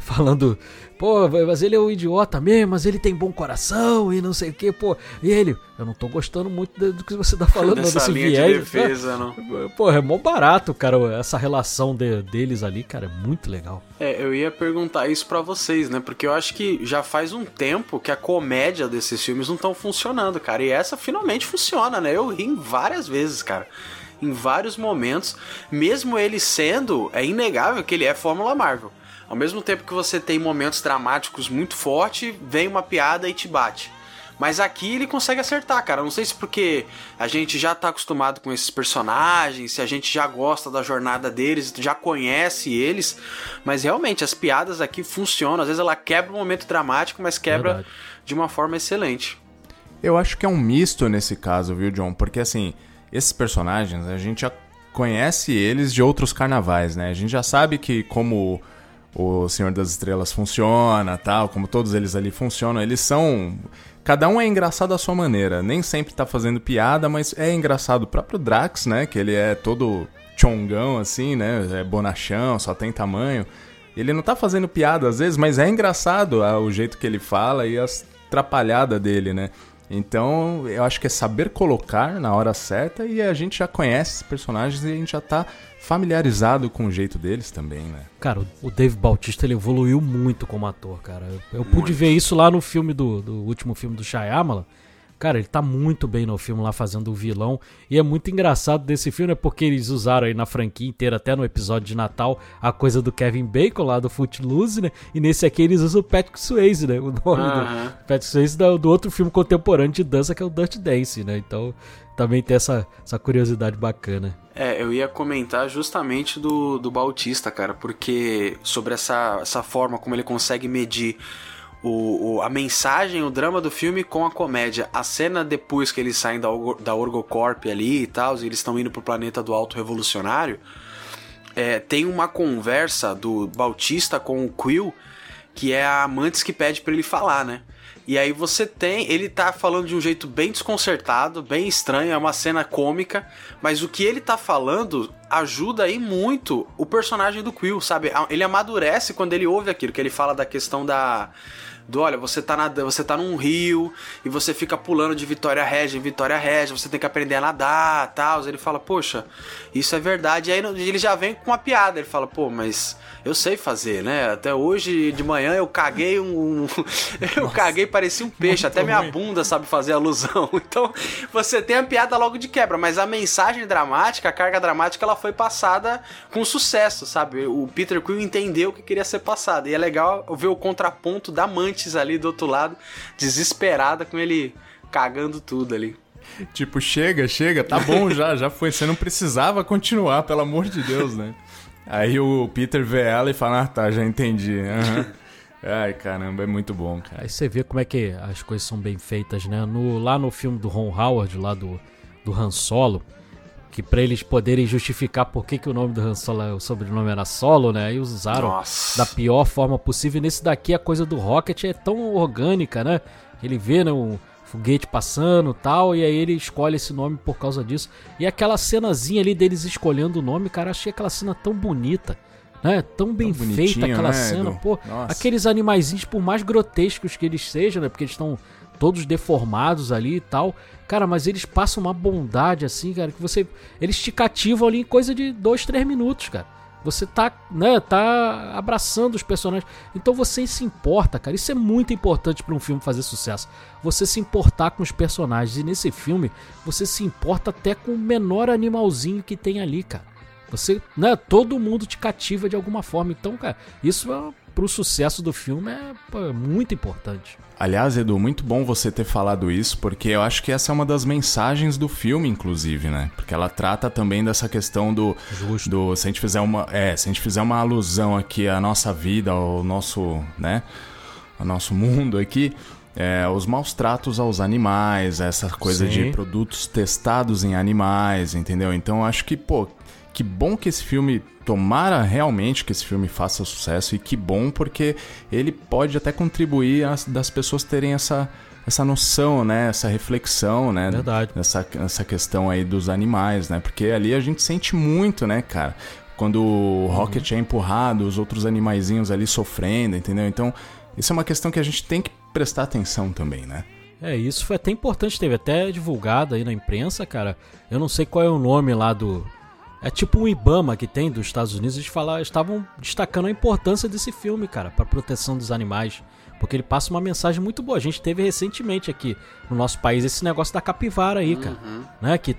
falando pô, mas ele é um idiota mesmo, mas ele tem bom coração e não sei o que, pô. E ele, eu não tô gostando muito do que você tá falando, Dessa desse linha viés. De defesa, não. Pô, é mó barato, cara, essa relação de, deles ali, cara, é muito legal. É, eu ia perguntar isso para vocês, né? Porque eu acho que já faz um tempo que a comédia desses filmes não estão funcionando, cara. E essa finalmente funciona, né? Eu ri várias vezes, cara em vários momentos, mesmo ele sendo, é inegável que ele é Fórmula Marvel. Ao mesmo tempo que você tem momentos dramáticos muito fortes, vem uma piada e te bate. Mas aqui ele consegue acertar, cara. Não sei se porque a gente já tá acostumado com esses personagens, se a gente já gosta da jornada deles, já conhece eles. Mas realmente as piadas aqui funcionam. Às vezes ela quebra um momento dramático, mas quebra Verdade. de uma forma excelente. Eu acho que é um misto nesse caso, viu, John? Porque assim, esses personagens, a gente já conhece eles de outros carnavais, né? A gente já sabe que como o Senhor das Estrelas funciona, tal, como todos eles ali funcionam, eles são cada um é engraçado à sua maneira, nem sempre tá fazendo piada, mas é engraçado o próprio Drax, né, que ele é todo chongão assim, né, é bonachão, só tem tamanho. Ele não tá fazendo piada às vezes, mas é engraçado ah, o jeito que ele fala e as atrapalhada dele, né? Então, eu acho que é saber colocar na hora certa e a gente já conhece esses personagens e a gente já tá familiarizado com o jeito deles também, né? Cara, o Dave Bautista ele evoluiu muito como ator, cara. Eu, eu pude ver isso lá no filme do, do último filme do Shyamalan, Cara, ele tá muito bem no filme lá fazendo o vilão. E é muito engraçado desse filme, é porque eles usaram aí na franquia inteira, até no episódio de Natal, a coisa do Kevin Bacon lá do Footloose, né? E nesse aqui eles usam o Patrick Swayze, né? O nome uh -huh. do Patrick Swayze do, do, outro filme contemporâneo de dança que é o Dirty Dance, né? Então também tem essa, essa curiosidade bacana. É, eu ia comentar justamente do, do Bautista, cara, porque sobre essa, essa forma como ele consegue medir o, o, a mensagem, o drama do filme com a comédia. A cena depois que eles saem da, da Orgocorp ali e tal, e eles estão indo pro planeta do Alto Revolucionário. é, tem uma conversa do Bautista com o Quill que é a Amantes que pede para ele falar, né? E aí você tem, ele tá falando de um jeito bem desconcertado, bem estranho, é uma cena cômica, mas o que ele tá falando ajuda aí muito o personagem do Quill, sabe? Ele amadurece quando ele ouve aquilo, que ele fala da questão da do olha, você tá nadando, você tá num rio e você fica pulando de Vitória Régia em Vitória Régia, você tem que aprender a nadar, tal. Ele fala: "Poxa, isso é verdade". E aí ele já vem com uma piada, ele fala: "Pô, mas eu sei fazer, né? Até hoje de manhã eu caguei um. eu Nossa, caguei, parecia um peixe. Até minha ruim. bunda sabe fazer alusão. Então você tem a piada logo de quebra, mas a mensagem dramática, a carga dramática, ela foi passada com sucesso, sabe? O Peter Quill entendeu o que queria ser passado. E é legal ver o contraponto da Ali do outro lado, desesperada com ele cagando tudo ali. Tipo, chega, chega, tá bom já, já foi. Você não precisava continuar, pelo amor de Deus, né? Aí o Peter vê ela e fala, ah tá, já entendi. Uhum. Ai, caramba, é muito bom, cara. Aí você vê como é que as coisas são bem feitas, né? No, lá no filme do Ron Howard, lá do, do Han Solo, que para eles poderem justificar por que, que o nome do Han Solo, o sobrenome era Solo, né? Aí usaram Nossa. da pior forma possível. Nesse daqui a coisa do Rocket é tão orgânica, né? Ele vê, né? Um, foguete passando tal, e aí ele escolhe esse nome por causa disso. E aquela cenazinha ali deles escolhendo o nome, cara, achei aquela cena tão bonita. Né? Tão bem tão feita aquela né, cena, Edu? pô. Nossa. Aqueles animaizinhos, por mais grotescos que eles sejam, né? Porque eles estão todos deformados ali e tal. Cara, mas eles passam uma bondade assim, cara, que você. Eles te cativam ali em coisa de dois, três minutos, cara. Você tá, né, tá abraçando os personagens. Então você se importa, cara. Isso é muito importante para um filme fazer sucesso. Você se importar com os personagens. E nesse filme, você se importa até com o menor animalzinho que tem ali, cara. Você, né, todo mundo te cativa de alguma forma. Então, cara, isso é, pro sucesso do filme é, pô, é muito importante. Aliás, Edu, muito bom você ter falado isso, porque eu acho que essa é uma das mensagens do filme, inclusive, né? Porque ela trata também dessa questão do. Justo. do se a gente fizer uma. É, se a gente fizer uma alusão aqui à nossa vida, ao nosso. né? Ao nosso mundo aqui. É, os maus tratos aos animais, essa coisa Sim. de produtos testados em animais, entendeu? Então acho que, pô, que bom que esse filme tomara realmente que esse filme faça sucesso e que bom porque ele pode até contribuir a, das pessoas terem essa essa noção, né, essa reflexão, né, Verdade. Nessa, nessa questão aí dos animais, né? Porque ali a gente sente muito, né, cara? Quando o uhum. Rocket é empurrado, os outros animaizinhos ali sofrendo, entendeu? Então, isso é uma questão que a gente tem que prestar atenção também, né? É, isso foi até importante, teve até divulgado aí na imprensa, cara. Eu não sei qual é o nome lá do, é tipo um IBAMA que tem dos Estados Unidos, eles falaram, estavam destacando a importância desse filme, cara, para proteção dos animais. Porque ele passa uma mensagem muito boa. A gente teve recentemente aqui no nosso país esse negócio da capivara aí, cara. Uhum. Né? Que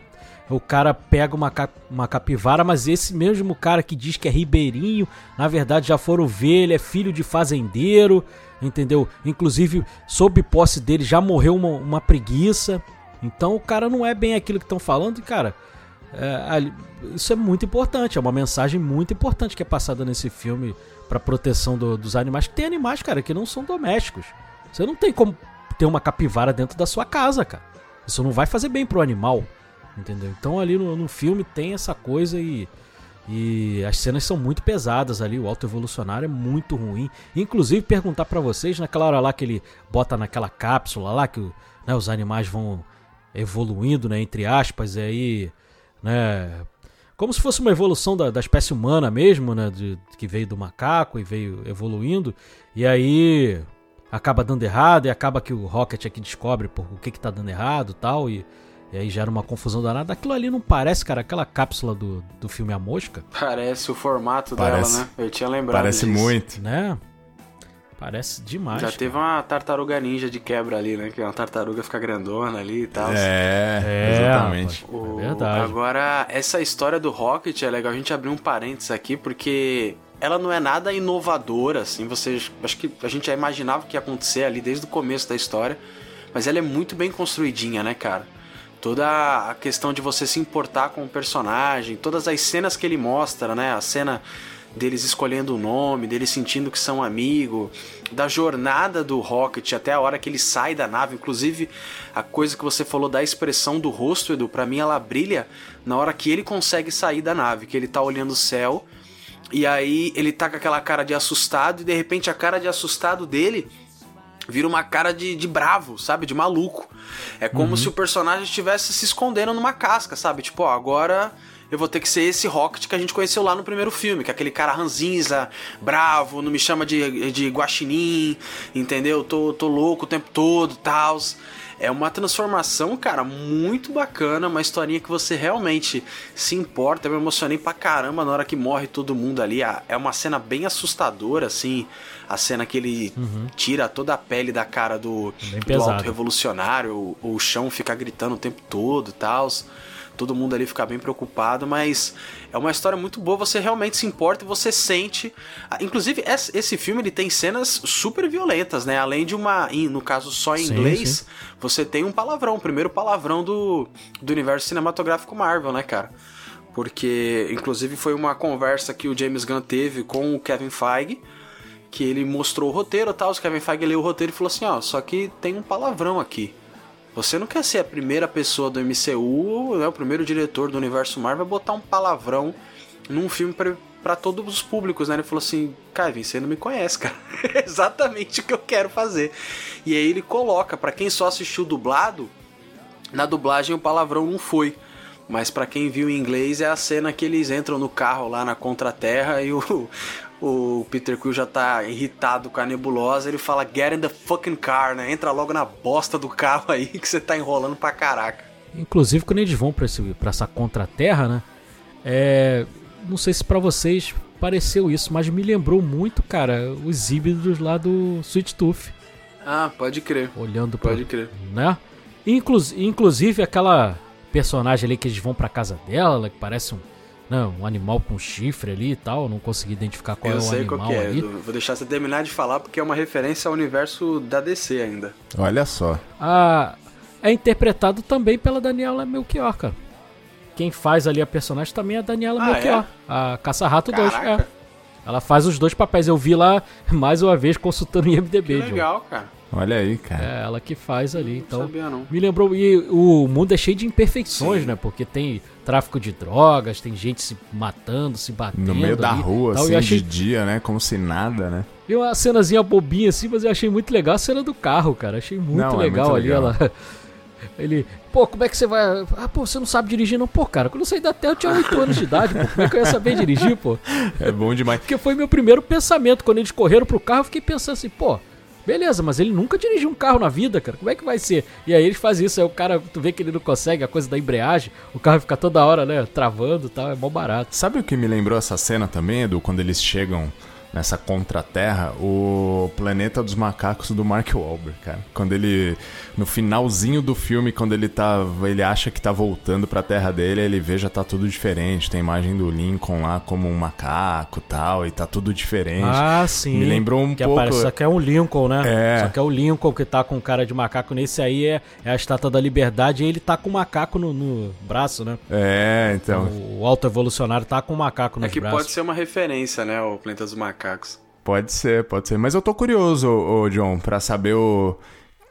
o cara pega uma, cap uma capivara, mas esse mesmo cara que diz que é ribeirinho, na verdade já foram ver, ele é filho de fazendeiro, entendeu? Inclusive, sob posse dele já morreu uma, uma preguiça. Então o cara não é bem aquilo que estão falando, e cara é, isso é muito importante, é uma mensagem muito importante que é passada nesse filme para proteção do, dos animais. Tem animais, cara, que não são domésticos. Você não tem como ter uma capivara dentro da sua casa, cara. Isso não vai fazer bem pro animal, entendeu? Então ali no, no filme tem essa coisa e e as cenas são muito pesadas ali, o alto evolucionário é muito ruim. Inclusive perguntar para vocês naquela hora lá que ele bota naquela cápsula lá que né, os animais vão evoluindo, né, entre aspas, e aí né? Como se fosse uma evolução da, da espécie humana mesmo, né? De, que veio do macaco e veio evoluindo. E aí acaba dando errado e acaba que o Rocket aqui descobre por o que que tá dando errado tal, e e aí gera uma confusão danada. Aquilo ali não parece, cara, aquela cápsula do, do filme A Mosca? Parece o formato parece, dela, né? Eu tinha lembrado Parece disso. muito. Né? Parece demais. Já cara. teve uma tartaruga ninja de quebra ali, né? Que é uma tartaruga fica grandona ali e tal. É, é exatamente. O... É verdade. Agora, essa história do Rocket é legal a gente abrir um parênteses aqui, porque ela não é nada inovadora, assim. Vocês. Acho que a gente já imaginava que ia acontecer ali desde o começo da história. Mas ela é muito bem construidinha, né, cara? Toda a questão de você se importar com o personagem, todas as cenas que ele mostra, né? A cena deles escolhendo o nome, deles sentindo que são amigo, da jornada do Rocket até a hora que ele sai da nave, inclusive a coisa que você falou da expressão do rosto, Edu, para mim ela brilha na hora que ele consegue sair da nave, que ele tá olhando o céu E aí ele tá com aquela cara de assustado e de repente a cara de assustado dele vira uma cara de, de bravo, sabe? De maluco. É como uhum. se o personagem estivesse se escondendo numa casca, sabe? Tipo, ó, agora eu vou ter que ser esse Rocket que a gente conheceu lá no primeiro filme, que é aquele cara ranzinza, bravo, não me chama de, de guaxinim, entendeu? Tô, tô louco o tempo todo, tals. É uma transformação, cara, muito bacana, uma historinha que você realmente se importa. Eu me emocionei pra caramba na hora que morre todo mundo ali. É uma cena bem assustadora, assim. A cena que ele uhum. tira toda a pele da cara do, do alto revolucionário, o, o chão fica gritando o tempo todo e tal todo mundo ali fica bem preocupado, mas é uma história muito boa, você realmente se importa e você sente. Ah, inclusive, esse filme ele tem cenas super violentas, né? Além de uma, no caso só em sim, inglês, sim. você tem um palavrão, o primeiro palavrão do, do universo cinematográfico Marvel, né, cara? Porque, inclusive, foi uma conversa que o James Gunn teve com o Kevin Feige, que ele mostrou o roteiro e tal. O Kevin Feige leu o roteiro e falou assim: ó, só que tem um palavrão aqui. Você não quer ser a primeira pessoa do MCU, né, o primeiro diretor do universo Marvel, botar um palavrão num filme para todos os públicos, né? Ele falou assim, Kevin, você não me conhece, cara. É exatamente o que eu quero fazer. E aí ele coloca, para quem só assistiu dublado, na dublagem o palavrão não foi. Mas para quem viu em inglês é a cena que eles entram no carro lá na Contraterra e o, o Peter Quill já tá irritado com a nebulosa, ele fala get in the fucking car, né? Entra logo na bosta do carro aí que você tá enrolando pra caraca. Inclusive quando eles vão pra, esse, pra essa contraterra, né? É, não sei se para vocês pareceu isso, mas me lembrou muito, cara, os híbridos lá do Sweet Tooth. Ah, pode crer. Olhando pra, Pode crer. Né? Inclus, inclusive aquela personagem ali que eles vão pra casa dela, que parece um não, um animal com chifre ali e tal. Não consegui identificar qual eu é o animal qual que é. Ali. Vou deixar você terminar de falar porque é uma referência ao universo da DC ainda. Olha só. Ah, é interpretado também pela Daniela Melchior, cara. Quem faz ali a personagem também é a Daniela ah, Melchior, é? a Caça-Rato 2. É. Ela faz os dois papéis. Eu vi lá mais uma vez consultando o IMDB. Que legal, John. cara. Olha aí, cara. É ela que faz ali. Então, não sabia, não. Me lembrou. E o mundo é cheio de imperfeições, Sim. né? Porque tem tráfico de drogas, tem gente se matando, se batendo. No meio ali, da rua, tal, assim, achei... de dia, né? Como se nada, né? E uma cenazinha bobinha assim, mas eu achei muito legal a cena do carro, cara. Achei muito não, legal é muito ali. Legal. Ela. Ele, pô, como é que você vai. Ah, pô, você não sabe dirigir, não? Pô, cara, quando eu saí da Terra eu tinha 8 anos de idade, pô. Como é que eu ia saber dirigir, pô? É bom demais. Porque foi meu primeiro pensamento. Quando eles correram pro carro, eu fiquei pensando assim, pô, Beleza, mas ele nunca dirigiu um carro na vida, cara. Como é que vai ser? E aí eles fazem isso, aí o cara, tu vê que ele não consegue, a coisa da embreagem, o carro fica toda hora, né, travando e tal, é mó barato. Sabe o que me lembrou essa cena também, Edu, quando eles chegam nessa contra-terra, o Planeta dos Macacos do Mark Wahlberg, cara. Quando ele no finalzinho do filme, quando ele tá, ele acha que tá voltando para a terra dele, ele vê já tá tudo diferente. Tem imagem do Lincoln lá como um macaco, tal, e tá tudo diferente. Ah, sim. Me lembrou um que pouco. Aparece, só que é um Lincoln, né? É. Só que é o Lincoln que tá com cara de macaco. Nesse aí é, é a estátua da liberdade e ele tá com um macaco no, no braço, né? É, então. O, o alto evolucionário tá com um macaco no braço. É que braços. pode ser uma referência, né? O Planeta dos Macacos. Pode ser, pode ser. Mas eu tô curioso, ô, John, pra saber o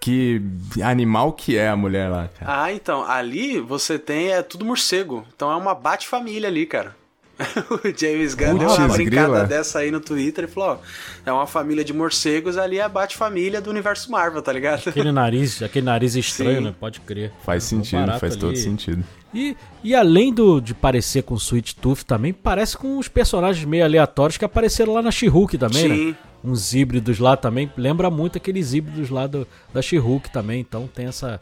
que animal que é a mulher lá, cara. Ah, então, ali você tem é tudo morcego. Então é uma bate-família ali, cara. o James Gunn deu uma brincada dessa aí no Twitter e falou: ó, é uma família de morcegos, ali é a bate-família do universo Marvel, tá ligado? Aquele nariz, aquele nariz estranho, Sim. né? Pode crer. Faz sentido, faz ali. todo sentido. E, e além do, de parecer com Sweet Tooth também, parece com os personagens meio aleatórios que apareceram lá na She-Hulk também, né? Sim. né? Uns híbridos lá também. Lembra muito aqueles híbridos lá do, da She-Hulk também. Então tem essa,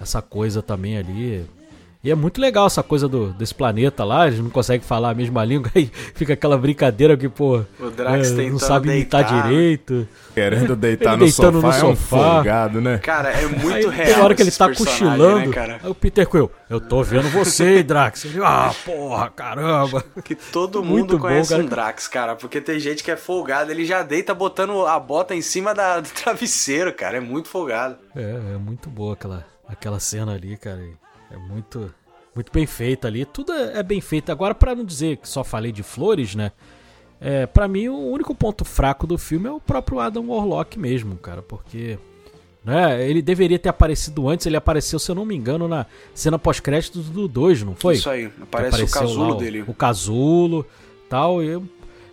essa coisa também ali. E é muito legal essa coisa do, desse planeta lá, eles não conseguem falar a mesma língua, aí fica aquela brincadeira que, pô, o Drax é, não sabe imitar deitar. direito. Querendo deitar no sofá, no é um folgado, né? Cara, é muito aí, real. Tem hora que ele tá cochilando, né, aí o Peter Quill, eu tô vendo você, Drax. Ele, ah, porra, caramba. Que todo mundo conhece bom, um Drax, cara, porque tem gente que é folgado, ele já deita botando a bota em cima da, do travesseiro, cara, é muito folgado. É, é muito boa aquela, aquela cena ali, cara. É muito, muito bem feito ali. Tudo é, é bem feito. Agora, para não dizer que só falei de flores, né? É, para mim, o único ponto fraco do filme é o próprio Adam Warlock mesmo, cara, porque né, ele deveria ter aparecido antes. Ele apareceu, se eu não me engano, na cena pós-créditos do 2, não foi? Isso aí, aparece o casulo lá, dele. O, o casulo tal. Eu,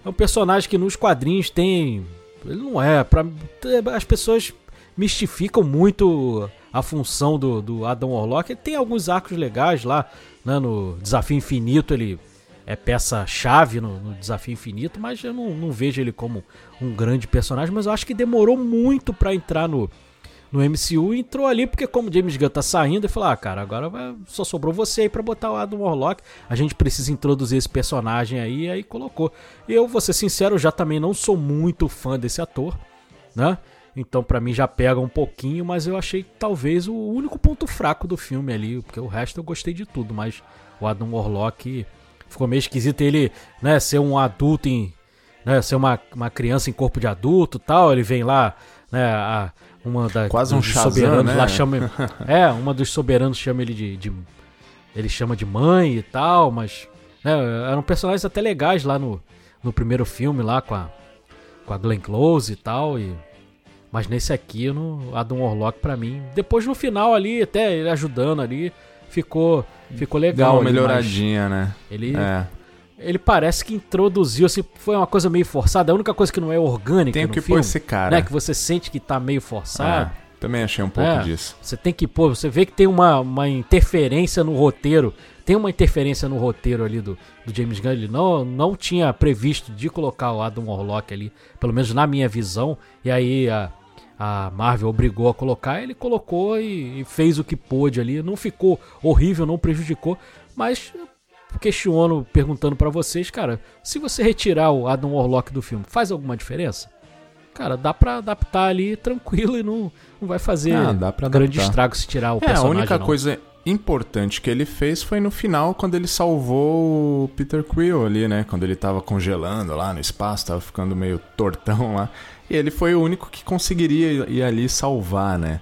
é um personagem que nos quadrinhos tem. Ele não é. Pra, as pessoas mistificam muito a função do, do Adam Warlock. Ele tem alguns arcos legais lá, né, no Desafio Infinito ele é peça-chave no, no, Desafio Infinito, mas eu não, não, vejo ele como um grande personagem, mas eu acho que demorou muito para entrar no, no MCU e entrou ali porque como James Gunn tá saindo, ele falou: "Ah, cara, agora só sobrou você aí para botar o Adam Warlock. A gente precisa introduzir esse personagem aí", e aí colocou. Eu vou ser sincero, já também não sou muito fã desse ator, né? Então para mim já pega um pouquinho, mas eu achei talvez o único ponto fraco do filme ali, porque o resto eu gostei de tudo, mas o Adam Warlock ficou meio esquisito ele, né, ser um adulto em, né, ser uma, uma criança em corpo de adulto, tal, ele vem lá, né, a uma da, Quase um Shazam, soberanos né? lá chama. é, uma dos soberanos chama ele de, de, Ele chama de mãe e tal, mas. Né, eram personagens até legais lá no, no primeiro filme, lá com a, com a Glenn Close e tal. E, mas nesse aqui, no Adam Warlock, pra mim. Depois no final ali, até ele ajudando ali, ficou, ficou legal. Deu uma ali, melhoradinha, né? Ele. É. Ele parece que introduziu, assim, foi uma coisa meio forçada. A única coisa que não é orgânica Tem que filme, pôr esse cara. né, que você sente que tá meio forçado. É, também achei um pouco É. disso. Você tem que pôr, você vê que tem uma, uma interferência no roteiro. Tem uma interferência no roteiro ali do, do James Gunn. Ele não, não tinha previsto de colocar o Adam Warlock ali, pelo menos na minha visão. E aí a, a Marvel obrigou a colocar, ele colocou e, e fez o que pôde ali. Não ficou horrível, não prejudicou, mas questiono, perguntando pra vocês, cara, se você retirar o Adam Warlock do filme, faz alguma diferença? Cara, dá pra adaptar ali tranquilo e não, não vai fazer Ah, dá pra grande estrago se tirar o É, a personagem. única não. coisa importante que ele fez foi no final, quando ele salvou o Peter Quill ali, né? Quando ele tava congelando lá no espaço, tava ficando meio tortão lá. E ele foi o único que conseguiria ir ali salvar, né?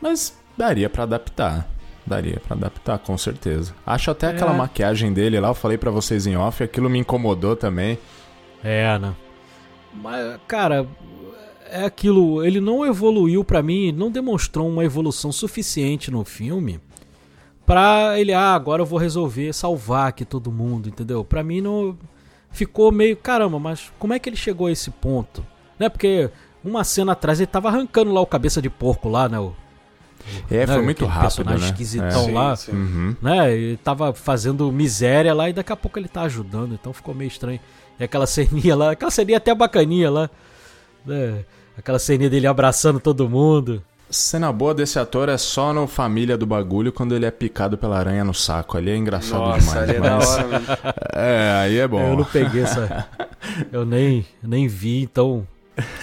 Mas daria pra adaptar. Daria pra adaptar, com certeza. Acho até aquela É. maquiagem dele lá, eu falei pra vocês em off, aquilo me incomodou também. É, né? Mas, cara, é aquilo. Ele não evoluiu pra mim, não demonstrou uma evolução suficiente no filme pra ele, ah, agora eu vou resolver salvar aqui todo mundo, entendeu? Pra mim não. Ficou meio, caramba, mas como é que ele chegou a esse ponto? Né? Porque uma cena atrás ele tava arrancando lá o cabeça de porco lá, né? O, É, foi né, muito aquele rápido, personagem né? esquisitão Sim, lá. sim. É. Uhum. né? Ele tava fazendo miséria lá e daqui a pouco ele tá ajudando, então ficou meio estranho. E aquela ceninha lá, aquela ceninha até bacaninha lá, né? Aquela ceninha dele abraçando todo mundo. Cena boa desse ator é só no Família do Bagulho, quando ele é picado pela aranha no saco. Ali é engraçado Nossa, demais. ali é da mas- hora, mesmo. É, aí é bom. Eu não peguei essa. Eu nem, nem vi, então.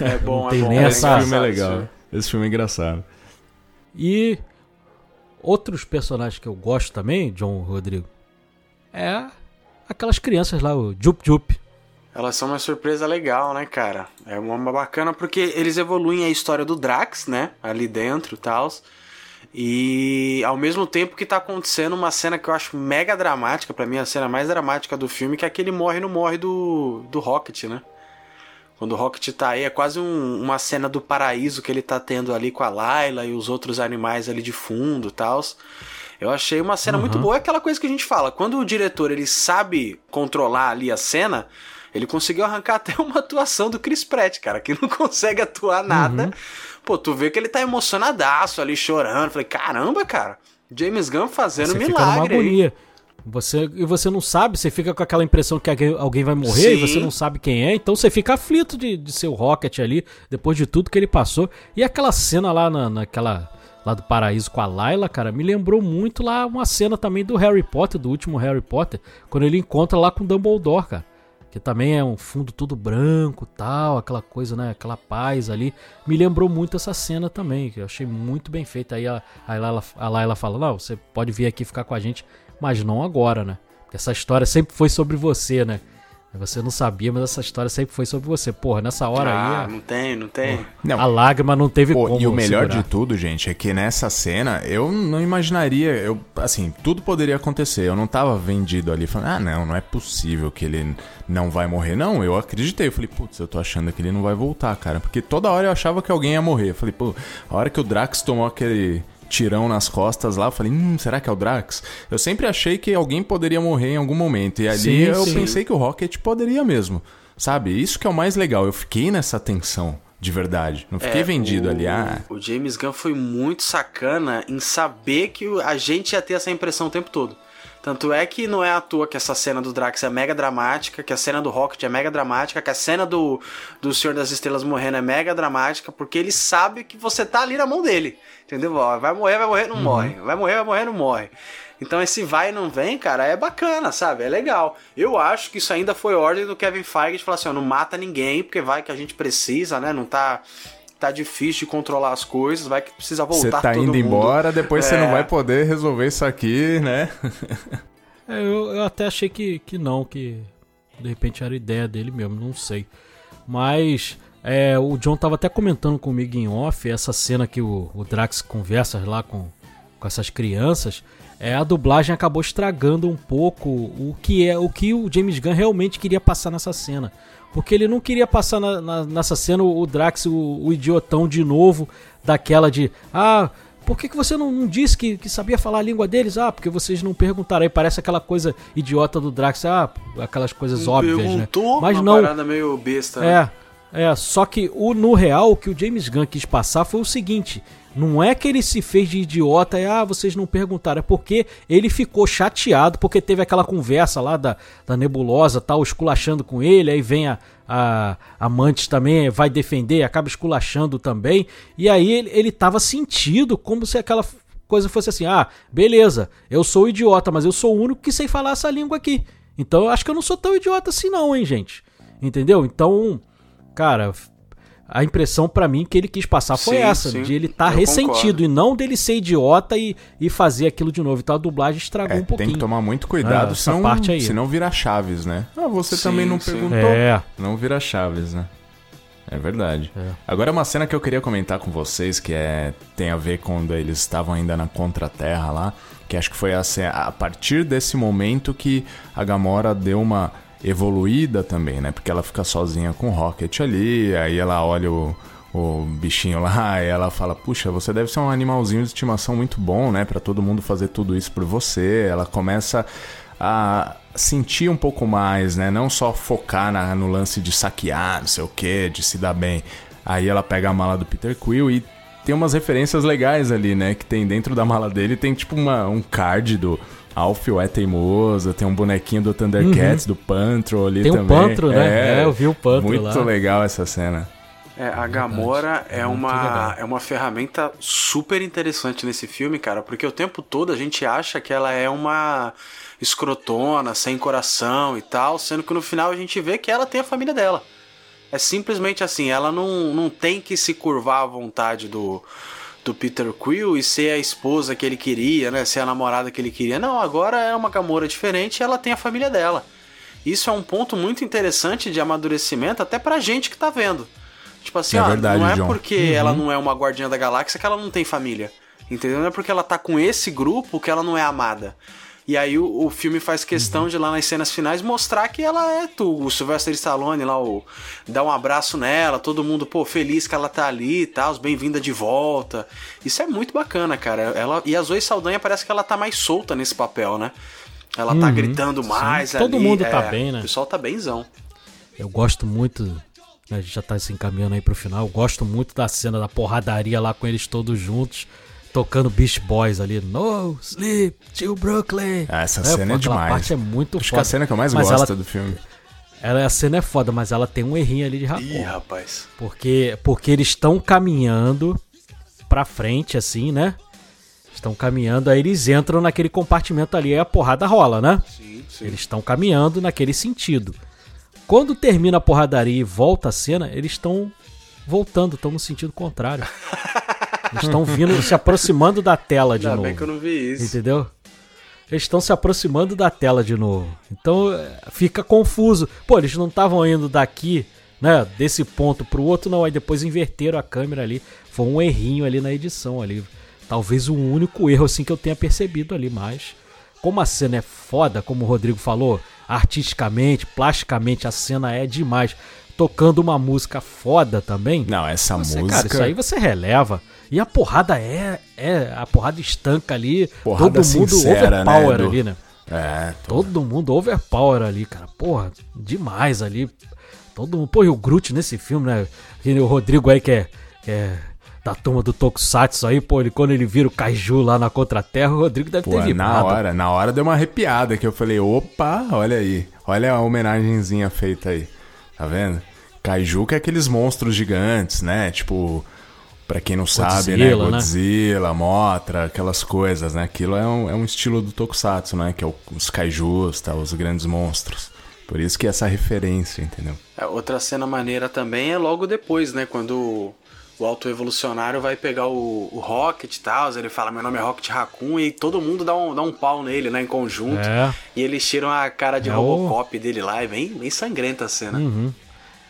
É bom, tem é bom. nem é Esse essa- filme é legal. esse Esse filme é engraçado. E outros personagens que eu gosto também, John Rodrigo, é aquelas crianças lá, o Jup Jup. Elas são uma surpresa legal, né, cara? É uma bacana porque eles evoluem a história do Drax, né? Ali dentro e tal. E ao mesmo tempo que tá acontecendo uma cena que eu acho mega dramática, pra mim a cena mais dramática do filme, que é aquele morre no morre do, do Rocket, né? Quando o Rocket tá aí, é quase um- uma cena do paraíso que ele tá tendo ali com a Layla e os outros animais ali de fundo e tal. Eu achei uma cena muito boa, é aquela coisa que a gente fala. Quando o diretor ele sabe controlar ali a cena, ele conseguiu arrancar até uma atuação do Chris Pratt, cara, que não consegue atuar nada. Pô, tu vê que ele tá emocionadaço ali, chorando. Falei, caramba, cara, James Gunn fazendo Você fica numa milagre aí. Você, e você não sabe, você fica com aquela impressão que alguém, vai morrer e Sim. você não sabe quem é, então você fica aflito de, de ser o Rocket ali, depois de tudo que ele passou. E aquela cena lá na, naquela. Lá do paraíso com a Layla, cara, me lembrou muito lá uma cena também do Harry Potter, do último Harry Potter, quando ele encontra lá com o Dumbledore, cara. Que também é um fundo tudo branco tal, aquela coisa, né? Aquela paz ali. Me lembrou muito essa cena também, que eu achei muito bem feita. Aí a, a, Layla, a Layla fala: Não, você pode vir aqui ficar com a gente, mas não agora, né? Porque essa história sempre foi sobre você, né? Você não sabia, mas essa história sempre foi sobre você. Porra, nessa hora Ah, aí. não tem, não tem. Não, A, a lágrima não teve Pô, como. e o melhor segurar. de tudo, gente, é que nessa cena eu não imaginaria, eu assim, tudo poderia acontecer. Eu não tava vendido ali falando: "Ah, não, não é possível que ele não vai morrer". Não, eu acreditei. Eu falei: "Putz, eu tô achando que ele não vai voltar, cara", porque toda hora eu achava que alguém ia morrer. Eu falei: "Pô, a hora que o Drax tomou aquele tirão nas costas lá, eu falei: "Hum, será que é o Drax?". Eu sempre achei que alguém poderia morrer em algum momento e ali Sim, eu sim. pensei que o Rocket poderia mesmo. Sabe? Isso que é o mais legal. Eu fiquei nessa tensão de verdade. Não fiquei É, vendido o- ali. Ah, O James Gunn foi muito sacana em saber que a gente ia ter essa impressão o tempo todo. Tanto é que não é à toa que essa cena do Drax é mega dramática, que a cena do Rocket é mega dramática, que a cena do, do Senhor das Estrelas morrendo é mega dramática, porque ele sabe que você tá ali na mão dele. Entendeu? Vai morrer, vai morrer, não Uhum. morre. Vai morrer, vai morrer, não morre. Então esse vai e não vem, cara, é bacana, sabe? É legal. Eu acho que isso ainda foi ordem do Kevin Feige de falar assim, ó, não mata ninguém, porque vai que a gente precisa, né? Não tá tá difícil de controlar as coisas, vai que precisa você voltar tá todo indo mundo. embora, depois você É. não vai poder resolver isso aqui, né? É, eu, eu até achei que, que não, que de repente era ideia dele mesmo, não sei. Mas é, o John tava até comentando comigo em off essa cena que o, o Drax conversa lá com, com essas crianças. É, a dublagem acabou estragando um pouco o que é o que o James Gunn realmente queria passar nessa cena. Porque ele não queria passar na- na- nessa cena o, o Drax, o, o idiotão de novo, daquela de. Ah, por que, que você não, não disse que, que sabia falar a língua deles? Ah, porque vocês não perguntaram. Aí parece aquela coisa idiota do Drax, ah, aquelas coisas óbvias, né? Perguntou Mas uma não. parada meio besta. né? É, é, só que o, no real, o que o James Gunn quis passar foi o seguinte: não é que ele se fez de idiota e, ah, vocês não perguntaram, é porque ele ficou chateado, porque teve aquela conversa lá da, da nebulosa, tal, esculachando com ele, aí vem a, a, a Mantis também, vai defender, acaba esculachando também, e aí ele, ele tava sentido como se aquela coisa fosse assim: ah, beleza, eu sou idiota, mas eu sou o único que sei falar essa língua aqui. Então eu acho que eu não sou tão idiota assim, não, hein, gente. Entendeu? Então, cara, a impressão pra mim que ele quis passar foi Sim, essa, sim. de ele estar Eu ressentido concordo. e não dele ser idiota e, e fazer aquilo de novo. Então a dublagem estragou É, um pouquinho. tem que tomar muito cuidado, essa senão, parte aí. senão vira Chaves, né? Ah, você Sim, também não sim. perguntou. É. Não vira Chaves, né? É verdade. É. Agora uma cena que eu queria comentar com vocês, que é tem a ver quando eles estavam ainda na Contra-Terra lá, que acho que foi a, a partir desse momento que a Gamora deu uma evoluída também, né? Porque ela fica sozinha com o Rocket ali, aí ela olha o, o bichinho lá e ela fala: Puxa, você deve ser um animalzinho de estimação muito bom, né? Pra todo mundo fazer tudo isso por você. Ela começa a sentir um pouco mais, né? Não só focar na- no lance de saquear, não sei o que, de se dar bem. Aí ela pega a mala do Peter Quill e tem umas referências legais ali, né? Que tem dentro da mala dele, tem tipo uma, um card do Alfio é teimoso, tem um bonequinho do Thundercats, do Pantro ali Uhum. Tem um também. Pantro, né? É, eu vi o Pantro Muito lá. legal essa cena. É, a Gamora é Muito uma, é uma ferramenta super interessante nesse filme, cara, porque o tempo todo a gente acha que ela é uma escrotona, sem coração e tal, sendo que no final a gente vê que ela tem a família dela. É simplesmente assim, ela não, não tem que se curvar à vontade do, do Peter Quill e ser a esposa que ele queria, né? Ser a namorada que ele queria. Não, agora é uma Gamora diferente e ela tem a família dela. Isso é um ponto muito interessante de amadurecimento até pra gente que tá vendo. Tipo assim, É ó, verdade, não é John. porque ela não é uma guardiã da galáxia que ela não tem família. Entendeu? Não é porque ela tá com esse grupo que ela não é amada. E aí o, o filme faz questão de lá nas cenas finais mostrar que ela é tu, o Sylvester Stallone lá, o, dá um abraço nela, todo mundo, pô, feliz que ela tá ali e tal, bem-vinda de volta. Isso é muito bacana, cara. Ela, e a Zoe Saldanha parece que ela tá mais solta nesse papel, né? Ela tá gritando mais Todo ali, mundo tá é, bem, né? O pessoal tá benzão. Eu gosto muito, né, a gente já tá se encaminhando aí pro final, eu gosto muito da cena da porradaria lá com eles todos juntos, tocando Beast Boys ali, No Sleep, Till Brooklyn. Ah, essa É, cena pô, é demais. parte é muito Acho que foda. a cena que eu mais Mas gosto ela- do filme. Ela, a cena é foda, mas ela tem um errinho ali de Ih, racon. rapaz. Porque, porque eles estão caminhando pra frente, assim, né? Estão caminhando, aí eles entram naquele compartimento ali, aí a porrada rola, né? Sim, sim. Eles estão caminhando naquele sentido. Quando termina a porradaria e volta a cena, eles estão voltando, estão no sentido contrário. Eles estão vindo, se aproximando da tela de Ainda novo. bem que eu não vi isso. Entendeu? Eles estão se aproximando da tela de novo. Então é, fica confuso. Pô, eles não estavam indo daqui, né? Desse ponto pro outro, não. Aí depois inverteram a câmera ali. Foi um errinho ali na edição ali. Talvez o único erro assim que eu tenha percebido ali, mas como a cena é foda, como o Rodrigo falou, artisticamente, plasticamente a cena é demais. Tocando uma música foda também. Não, essa Você, música. cara, isso aí você releva. E a porrada é. é a porrada estanca ali. Porrada todo mundo sincera, né, overpower Edu? ali, né? É, tô- Todo mundo overpower ali, cara. Porra, demais ali. Todo mundo. Pô, e o Groot nesse filme, né? E o Rodrigo aí que é, que é da turma do Tokusatsu aí, pô, ele, quando ele vira o Kaiju lá na Contraterra, o Rodrigo deve Pô, ter vibrado. na hora, na hora deu uma arrepiada que eu falei, opa, olha aí. Olha a homenagenzinha feita aí. Tá vendo? Kaiju que é aqueles monstros gigantes, né? Tipo, pra quem não sabe, né? Godzilla, né? Godzilla, Motra, aquelas coisas, né? Aquilo é um, é um estilo do Tokusatsu, né? Que é o- os Kaijus, tá? Os grandes monstros. Por isso que essa referência, entendeu? É, outra cena maneira também é logo depois, né? Quando o, o auto-evolucionário vai pegar o, o Rocket e tal, ele fala, meu nome é Rocket Raccoon, e todo mundo dá um, dá um pau nele, né? Em conjunto. É. E eles tiram a cara de É o- Robocop dele lá, é bem, bem sangrenta a cena.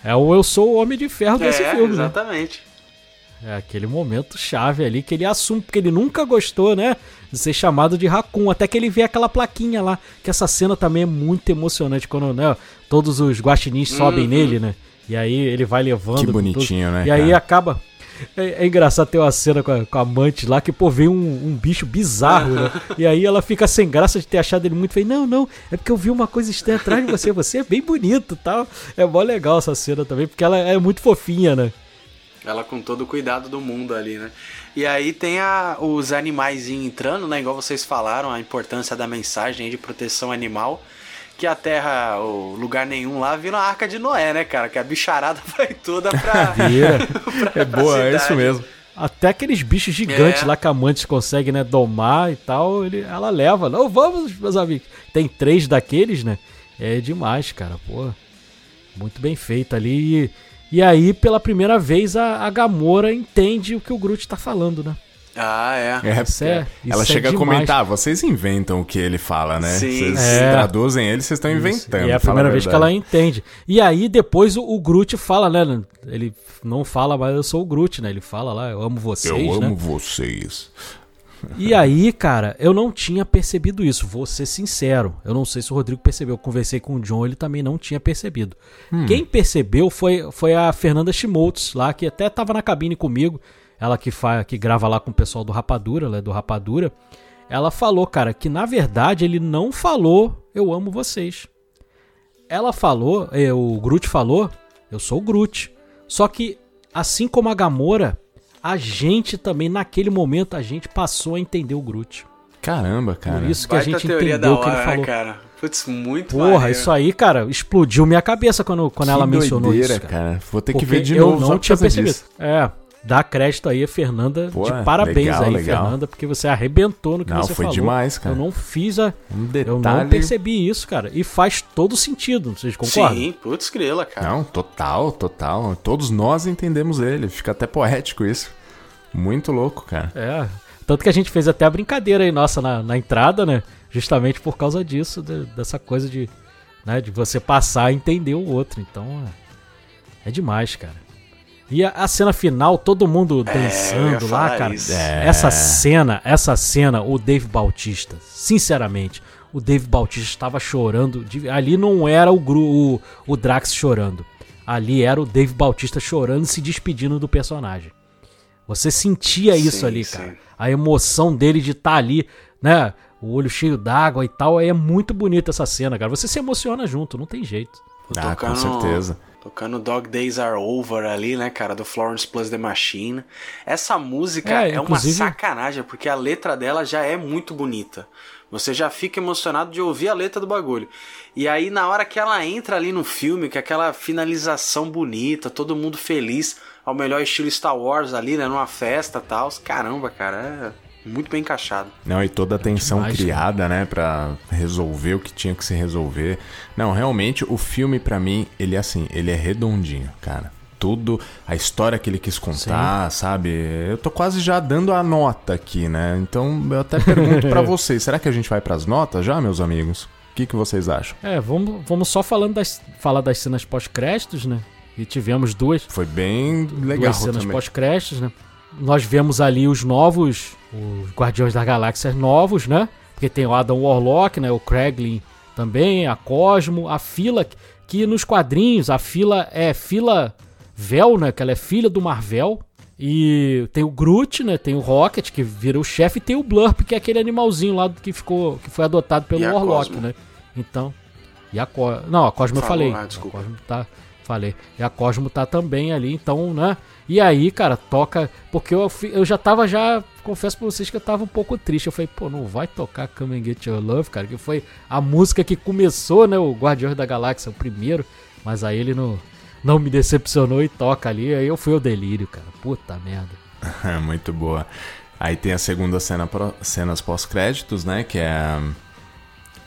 É o Eu Sou o Homem de Ferro desse é, filme, né? exatamente. É aquele momento chave ali que ele assume, porque ele nunca gostou, né? De ser chamado de Raccoon, até que ele vê aquela plaquinha lá. Que essa cena também é muito emocionante, quando né, todos os guaxinins sobem nele, né? E aí ele vai levando. Que bonitinho, tudo. né, E aí cara? acaba. É, é engraçado ter uma cena com a, com a amante lá que, pô, vem um, um bicho bizarro, né? E aí ela fica sem graça de ter achado ele muito feio. Não, não, é porque eu vi uma coisa estranha atrás de você. Você é bem bonito tal. É mó legal essa cena também, porque ela é muito fofinha, né? Ela com todo o cuidado do mundo ali, né? E aí tem a, os animais entrando, né? Igual vocês falaram, a importância da mensagem de proteção animal. Que a terra, o lugar nenhum lá, vira uma arca de Noé, né, cara? Que a bicharada vai toda pra. Pra- É pra boa, é cidade. isso mesmo. Até aqueles bichos gigantes É. lá que a Mantis consegue, né, domar e tal, ele, ela leva. Não, vamos, meus amigos. Tem três daqueles, né? É demais, cara, pô. Muito bem feito ali. E, e aí, pela primeira vez, a, a Gamora entende o que o Groot tá falando, né? Ah, é. É, Isso é- porque ela isso é chega a demais. comentar, vocês inventam o que ele fala, né? Sim. Vocês É. traduzem ele, vocês estão inventando. E é a primeira vez que ela entende. E aí, depois, o, o Groot fala, né? Ele não fala, mas eu sou o Groot, né? Ele fala lá, eu amo vocês, Eu né? amo vocês. E aí, cara, eu não tinha percebido isso, vou ser sincero. Eu não sei se o Rodrigo percebeu. Eu conversei com o John, ele também não tinha percebido. Quem percebeu foi, foi a Fernanda Schmoltz lá, que até tava na cabine comigo. Ela que, fa, que grava lá com o pessoal do Rapadura, ela é do Rapadura. Ela falou, cara, que na verdade ele não falou eu amo vocês. Ela falou, eh, o Groot falou, eu sou o Groot. Só que, assim como a Gamora, a gente também, naquele momento, a gente passou a entender o Groot. Caramba, cara. Por isso que a Baita gente teoria entendeu o que ele hora, falou. né, cara? Putz, muito Porra, maneiro. isso aí, cara, explodiu minha cabeça quando, quando Que ela mencionou doideira, isso. Cara. cara. Vou ter que Porque ver de eu novo. só não tinha percebido. disso. É, dá crédito aí a Fernanda. Pô, de parabéns legal, aí, legal. Fernanda, porque você arrebentou no que Não, você foi falou. demais, cara. Eu não fiz a. Um Eu não detalhe. percebi isso, cara. E faz todo sentido, vocês concordam? Sim, putz, grila, cara. Não, total, total. Todos nós entendemos ele. Fica até poético isso. Muito louco, cara. É. Tanto que a gente fez até a brincadeira aí nossa na, na entrada, né? Justamente por causa disso, de- dessa coisa de, né, de você passar a entender o outro. Então, é, é demais, cara. E a, a cena final, todo mundo É, dançando lá, falar cara. É. Essa cena, essa cena, o Dave Bautista, sinceramente, o Dave Bautista estava chorando. de- ali não era o, Gru, o, o Drax chorando. Ali era o Dave Bautista chorando e se despedindo do personagem. Você sentia isso Sim, ali, sim. cara. A emoção dele de estar ali, né? O olho cheio d'água e tal. É muito bonita essa cena, cara. Você se emociona junto, não tem jeito. Ah, com certeza. Tocando Dog Days Are Over ali, né, cara, do Florence Plus The Machine. Essa música É, é, uma sacanagem, porque a letra dela já é muito bonita. Você já fica emocionado de ouvir a letra do bagulho. E aí, na hora que ela entra ali no filme, que é aquela finalização bonita, todo mundo feliz, ao melhor estilo Star Wars ali, né, numa festa e tal. Caramba, cara, é muito bem encaixado. Não, e toda a tensão demais, criada, né, Pra resolver o que tinha que se resolver. Não, realmente o filme pra mim, ele é assim, ele é redondinho, cara. Tudo, a história que ele quis contar, sabe? Eu tô quase já dando a nota aqui, né? Então eu até pergunto pra vocês, será que a gente vai pras notas já, meus amigos? O que, que vocês acham? É, vamos, vamos só falando das, falar das cenas pós-créditos, né? E tivemos duas, Foi bem legal duas cenas pós-créditos, né? Nós vemos ali os novos, os Guardiões da Galáxia novos, né? Porque tem o Adam Warlock, né? O Kraglin também, a Cosmo, a Fila, que nos quadrinhos a Fila é Fila Vel, né? Que ela é filha do Marvel. E tem o Groot, né? Tem o Rocket, que vira o chefe, e tem o Blurp, que é aquele animalzinho lá que ficou, que foi adotado pelo Warlock, Cosmo? né? Então, e a Cosmo. Não, a Cosmo eu Falou, falei. ah, desculpa. A Cosmo tá. Falei. E a Cosmo tá também ali, então, né? E aí, cara, toca. Porque eu, eu já tava já. Confesso pra vocês que eu tava um pouco triste. Eu falei, pô, não vai tocar Come and Get Your Love, cara. Que foi a música que começou, né? O Guardiões da Galáxia, o primeiro. Mas aí ele não, não me decepcionou e toca ali. Aí eu fui ao delírio, cara. Puta merda. Muito boa. Aí tem a segunda cena, pró- cenas pós-créditos, né? Que é,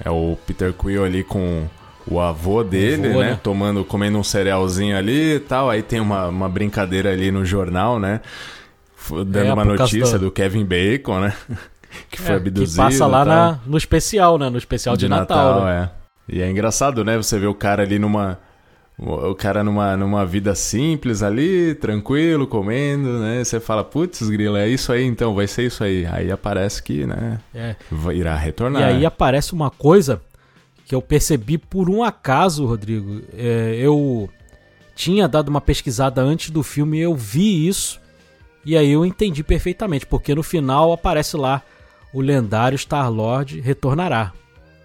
é o Peter Quill ali com o avô dele, avô, né? né? Tomando, comendo um cerealzinho ali e tal. Aí tem uma, uma brincadeira ali no jornal, né? Dando É, uma notícia do- do Kevin Bacon, né? que foi É, abduzido. que passa lá e na, no especial, né? No especial de, Natal. né? é. E é engraçado, né? Você vê o cara ali numa. O o cara numa, numa vida simples ali, tranquilo, comendo, né? Você fala, putz, grilo, é isso aí então, vai ser isso aí. Aí aparece que, né? É. Irá E retornar. aí aparece uma coisa que eu percebi por um acaso, Rodrigo. É, eu tinha dado uma pesquisada antes do filme e eu vi isso. E aí eu entendi perfeitamente, porque no final aparece lá o lendário Star-Lord retornará.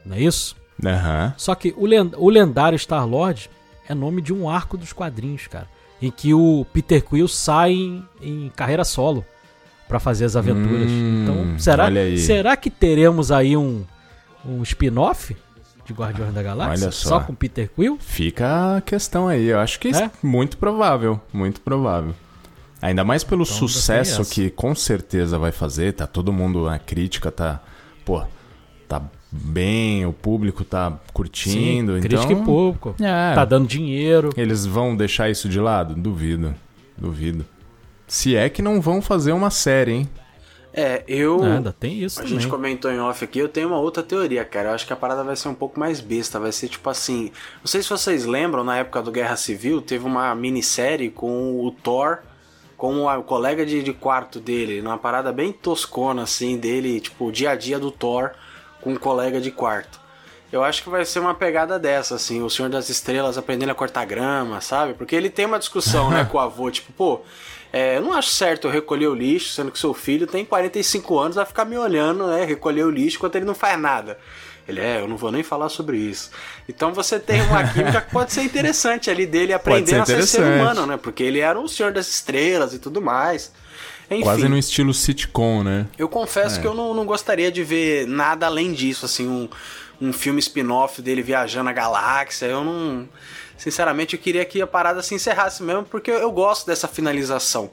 Não é isso? Aham. Só que o, len- o lendário Star-Lord é nome de um arco dos quadrinhos, cara. Em que o Peter Quill sai em, em carreira solo pra fazer as aventuras. Hum, então, será, será que teremos aí um, um spin-off de Guardiões da Galáxia? Olha só. com Peter Quill? Fica a questão aí. Eu acho que É? muito provável. Muito provável. Ainda mais pelo Então, sucesso que com certeza vai fazer. Tá todo mundo, a crítica tá. Pô, tá bem, o público tá curtindo. Sim, então, crítica e público. É, Tá dando dinheiro. Eles vão deixar isso de lado? Duvido. Duvido. Se é que não vão fazer uma série, hein? É, eu. Nada, tem isso A também. gente comentou em off aqui, eu tenho uma outra teoria, cara. Eu acho que a parada vai ser um pouco mais besta. Vai ser tipo assim. Não sei se vocês lembram, na época do Guerra Civil, teve uma minissérie com o Thor, com o colega de, de quarto dele, numa parada bem toscona, assim, dele, tipo, o dia a dia do Thor com um colega de quarto. Eu acho que vai ser uma pegada dessa, assim, o Senhor das Estrelas aprendendo a cortar grama, sabe? Porque ele tem uma discussão, né, com o avô, tipo, pô, é, eu não acho certo eu recolher o lixo, sendo que seu filho tem 45 anos, vai ficar me olhando, né, recolher o lixo enquanto ele não faz nada. Ele é, eu não vou nem falar sobre isso. Então você tem uma química que pode ser interessante ali dele aprendendo a ser ser humano, né? Porque ele era o Senhor das Estrelas e tudo mais. Enfim, Quase no estilo sitcom, né? eu confesso É. que eu não, não gostaria de ver nada além disso, assim, um, um filme spin-off dele viajando a galáxia. Eu não. Sinceramente, eu queria que a parada se encerrasse mesmo, porque eu gosto dessa finalização.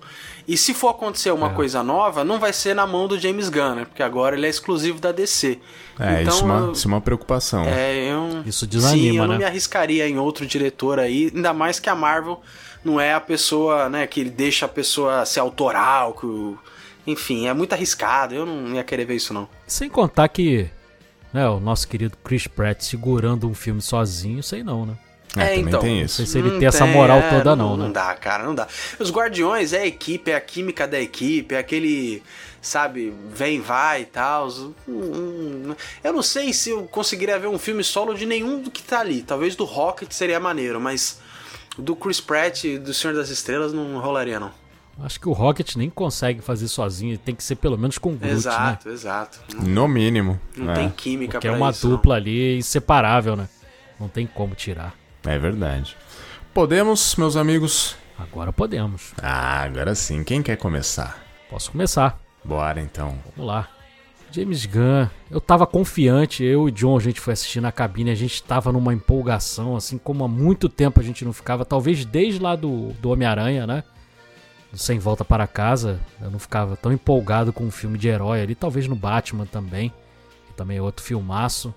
E se for acontecer uma É. coisa nova, não vai ser na mão do James Gunn, né? Porque agora ele é exclusivo da DC. É, então, isso, é uma, isso é uma preocupação. é, eu... Isso desanima, Sim, eu não né? me arriscaria em outro diretor aí, ainda mais que a Marvel não é a pessoa, né, que deixa a pessoa ser autoral, que o... enfim, é muito arriscado, eu não ia querer ver isso não. Sem contar que né, o nosso querido Chris Pratt segurando um filme sozinho, sei não, né? É, também tem isso. sei se ele Não tem essa moral toda não, Não né? dá, cara, não dá. Os Guardiões é a equipe, é a química da equipe, é aquele, sabe, vem, vai e tal. Hum, hum, Eu não sei se eu conseguiria ver um filme solo de nenhum do que tá ali. Talvez do Rocket seria maneiro, mas do Chris Pratt e do Senhor das Estrelas não rolaria, não. Acho que o Rocket nem consegue fazer sozinho, tem que ser pelo menos com o Groot, né? exato, exato. Não, No mínimo. não é. tem química Porque é uma isso, não. dupla ali inseparável, né? Não tem como tirar. É verdade. Podemos, meus amigos? Agora podemos. Ah, agora sim. Quem quer começar? Posso começar. Bora então. Vamos lá. James Gunn, eu tava confiante, eu e John, a gente foi assistir na cabine, a gente tava numa empolgação, assim como há muito tempo a gente não ficava, talvez desde lá do, do Homem-Aranha, né? Sem Volta para Casa, eu não ficava tão empolgado com um filme de herói ali, talvez no Batman também, que também é outro filmaço,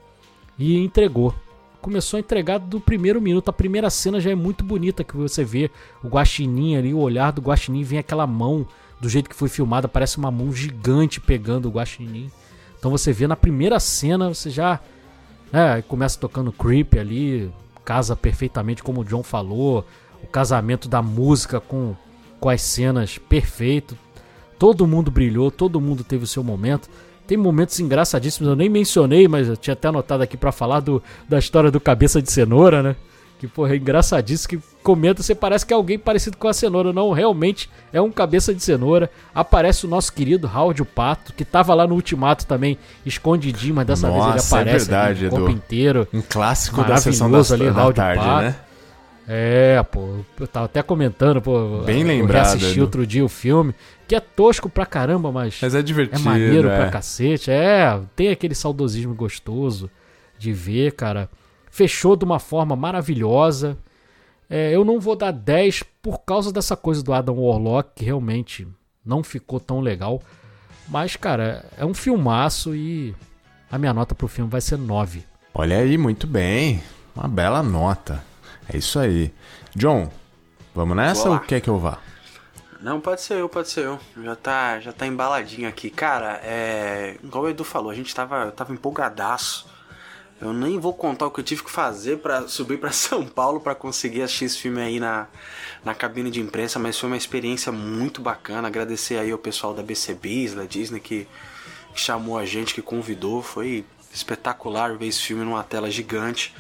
e entregou. Começou a entregar do primeiro minuto, a primeira cena já é muito bonita, que você vê o guaxinim ali, o olhar do guaxinim, vem aquela mão do jeito que foi filmada, parece uma mão gigante pegando o guaxinim. Então você vê na primeira cena, você já né, começa tocando Creep ali, casa perfeitamente como o John falou, o casamento da música com, com as cenas perfeito. Todo mundo brilhou, todo mundo teve o seu momento. Tem momentos engraçadíssimos, eu nem mencionei, mas eu tinha até anotado aqui pra falar do, da história do cabeça de cenoura, né? Que, porra, é engraçadíssimo que comenta, você parece que é alguém parecido com a cenoura. Não, realmente é um cabeça de cenoura. Aparece o nosso querido o Pato, que tava lá no Ultimato também, escondidinho, mas dessa vez ele Nossa, é aparece verdade, ali, o corpo inteiro. Um clássico da sessão da, ali, da Raul de tarde, Pato. né? É, pô, eu tava até comentando, pô. Bem eu lembrado, assisti Edu. outro dia o filme, que é tosco pra caramba, mas, Mas é é divertido. maneiro é. pra cacete. É, tem aquele saudosismo gostoso de ver, cara. Fechou de uma forma maravilhosa. É, eu não vou dar 10 por causa dessa coisa do Adam Warlock, que realmente não ficou tão legal. Mas, cara, é um filmaço e a minha nota pro filme vai ser 9. Olha aí, muito bem. Uma bela nota. É isso aí. John, vamos nessa ou quer que eu vá? Não, pode ser eu, pode ser eu. Já tá, já tá embaladinho aqui. Cara, é. Igual o Edu falou, a gente tava, tava empolgadaço. Eu nem vou contar o que eu tive que fazer pra subir pra São Paulo pra conseguir assistir esse filme aí na, na cabine de imprensa, mas foi uma experiência muito bacana. Agradecer aí ao pessoal da BCBs, da Disney, que, que chamou a gente, que convidou. Foi espetacular ver esse filme numa tela gigante.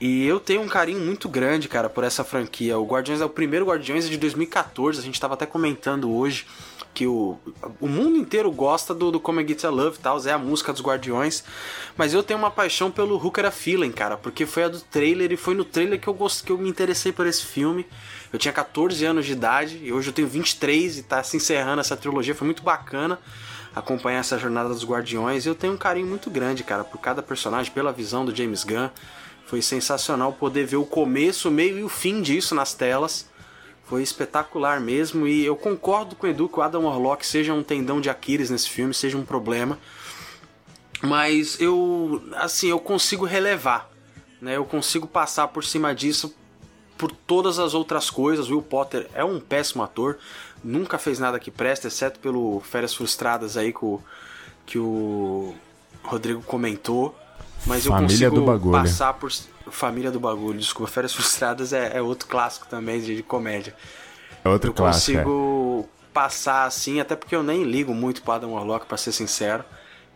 E eu tenho um carinho muito grande, cara, por essa franquia. O Guardiões é o primeiro Guardiões é de 2014. A gente tava até comentando hoje que o, o mundo inteiro gosta do, do Come Get Love e tal, é a música dos Guardiões. Mas eu tenho uma paixão pelo Hooker a Feeling, cara, porque foi a do trailer e foi no trailer que eu gost, que eu me interessei por esse filme. Eu tinha 14 anos de idade e hoje eu tenho 23 e tá se encerrando essa trilogia. Foi muito bacana acompanhar essa jornada dos Guardiões. Eu tenho um carinho muito grande, cara, por cada personagem, pela visão do James Gunn. Foi sensacional poder ver o começo, o meio e o fim disso nas telas. Foi espetacular mesmo e eu concordo com o Edu que o Adam Warlock seja um tendão de Aquiles nesse filme, seja um problema. Mas eu, assim, eu consigo relevar, né? Eu consigo passar por cima disso por todas as outras coisas. Will Potter é um péssimo ator, nunca fez nada que presta, exceto pelo Férias Frustradas aí que o, que o Rodrigo comentou. Mas eu Família consigo do Bagulho. passar por. Família do Bagulho, desculpa. Férias Frustradas é, é outro clássico também de, de comédia. É outro eu clássico. é. consigo passar assim, até porque eu nem ligo muito pro Adam Warlock, pra ser sincero.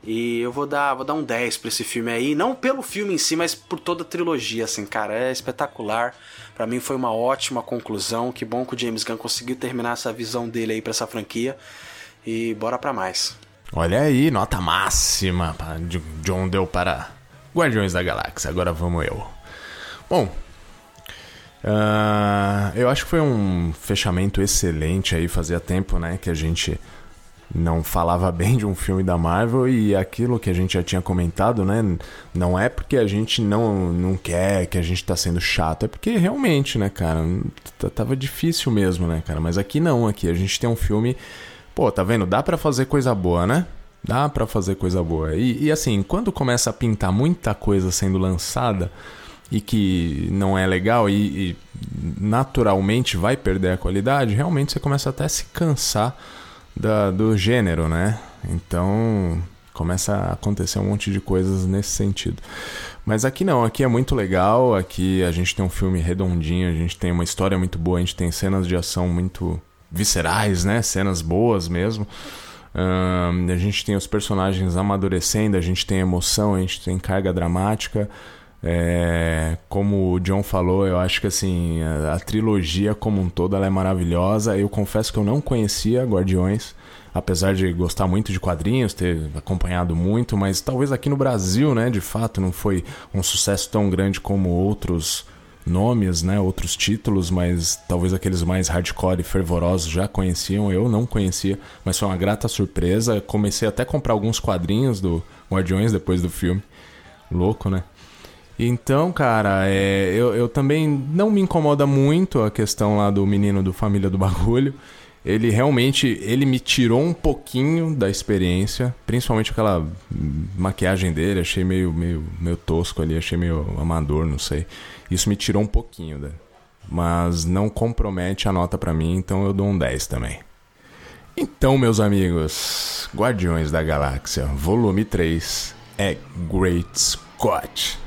E eu vou dar, vou dar um 10 pra esse filme aí, não pelo filme em si, mas por toda a trilogia, assim, cara, é espetacular. Pra mim foi uma ótima conclusão. Que bom que o James Gunn conseguiu terminar essa visão dele aí pra essa franquia. E bora pra mais. Olha aí, nota máxima. de- John deu para Guardiões da Galáxia. Agora vamos eu. Bom, ah, eu acho que foi um fechamento excelente aí. Fazia tempo, né, que a gente não falava bem de um filme da Marvel e aquilo que a gente já tinha comentado, né? Não é porque a gente não, não quer, que a gente tá sendo chato, é porque realmente, né, cara, tava difícil mesmo, né, cara? Mas aqui não, aqui a gente tem um filme. Pô, tá vendo? Dá pra fazer coisa boa, né? Dá pra fazer coisa boa. E, e assim, quando começa a pintar muita coisa sendo lançada e que não é legal e, e naturalmente vai perder a qualidade, realmente você começa até a se cansar da- do gênero, né? Então começa a acontecer um monte de coisas nesse sentido. Mas aqui não, aqui é muito legal, aqui a gente tem um filme redondinho, a gente tem uma história muito boa, a gente tem cenas de ação muito viscerais, né? Cenas boas mesmo. A gente tem os personagens amadurecendo, a gente tem emoção, a gente tem carga dramática. É, como o John falou, eu acho que assim a, a trilogia como um todo ela é maravilhosa. Eu confesso que eu não conhecia Guardiões, apesar de gostar muito de quadrinhos, ter acompanhado muito, mas talvez aqui no Brasil, né, de fato, não foi um sucesso tão grande como outros nomes, né, outros títulos, mas talvez aqueles mais hardcore e fervorosos já conheciam, eu não conhecia, mas foi uma grata surpresa. Comecei até a comprar alguns quadrinhos do Guardiões depois do filme. Louco, né? Então, cara, é, eu, eu também não me incomoda muito a questão lá do menino do Família do Bagulho. Ele realmente, ele me tirou um pouquinho da experiência, principalmente aquela maquiagem dele, achei meio, meio, meio tosco ali, achei meio amador, não sei. Isso me tirou um pouquinho, né? mas não compromete a nota pra mim, então eu dou um 10 também. Então, meus amigos, Guardiões da Galáxia, volume 3 é Great Scott.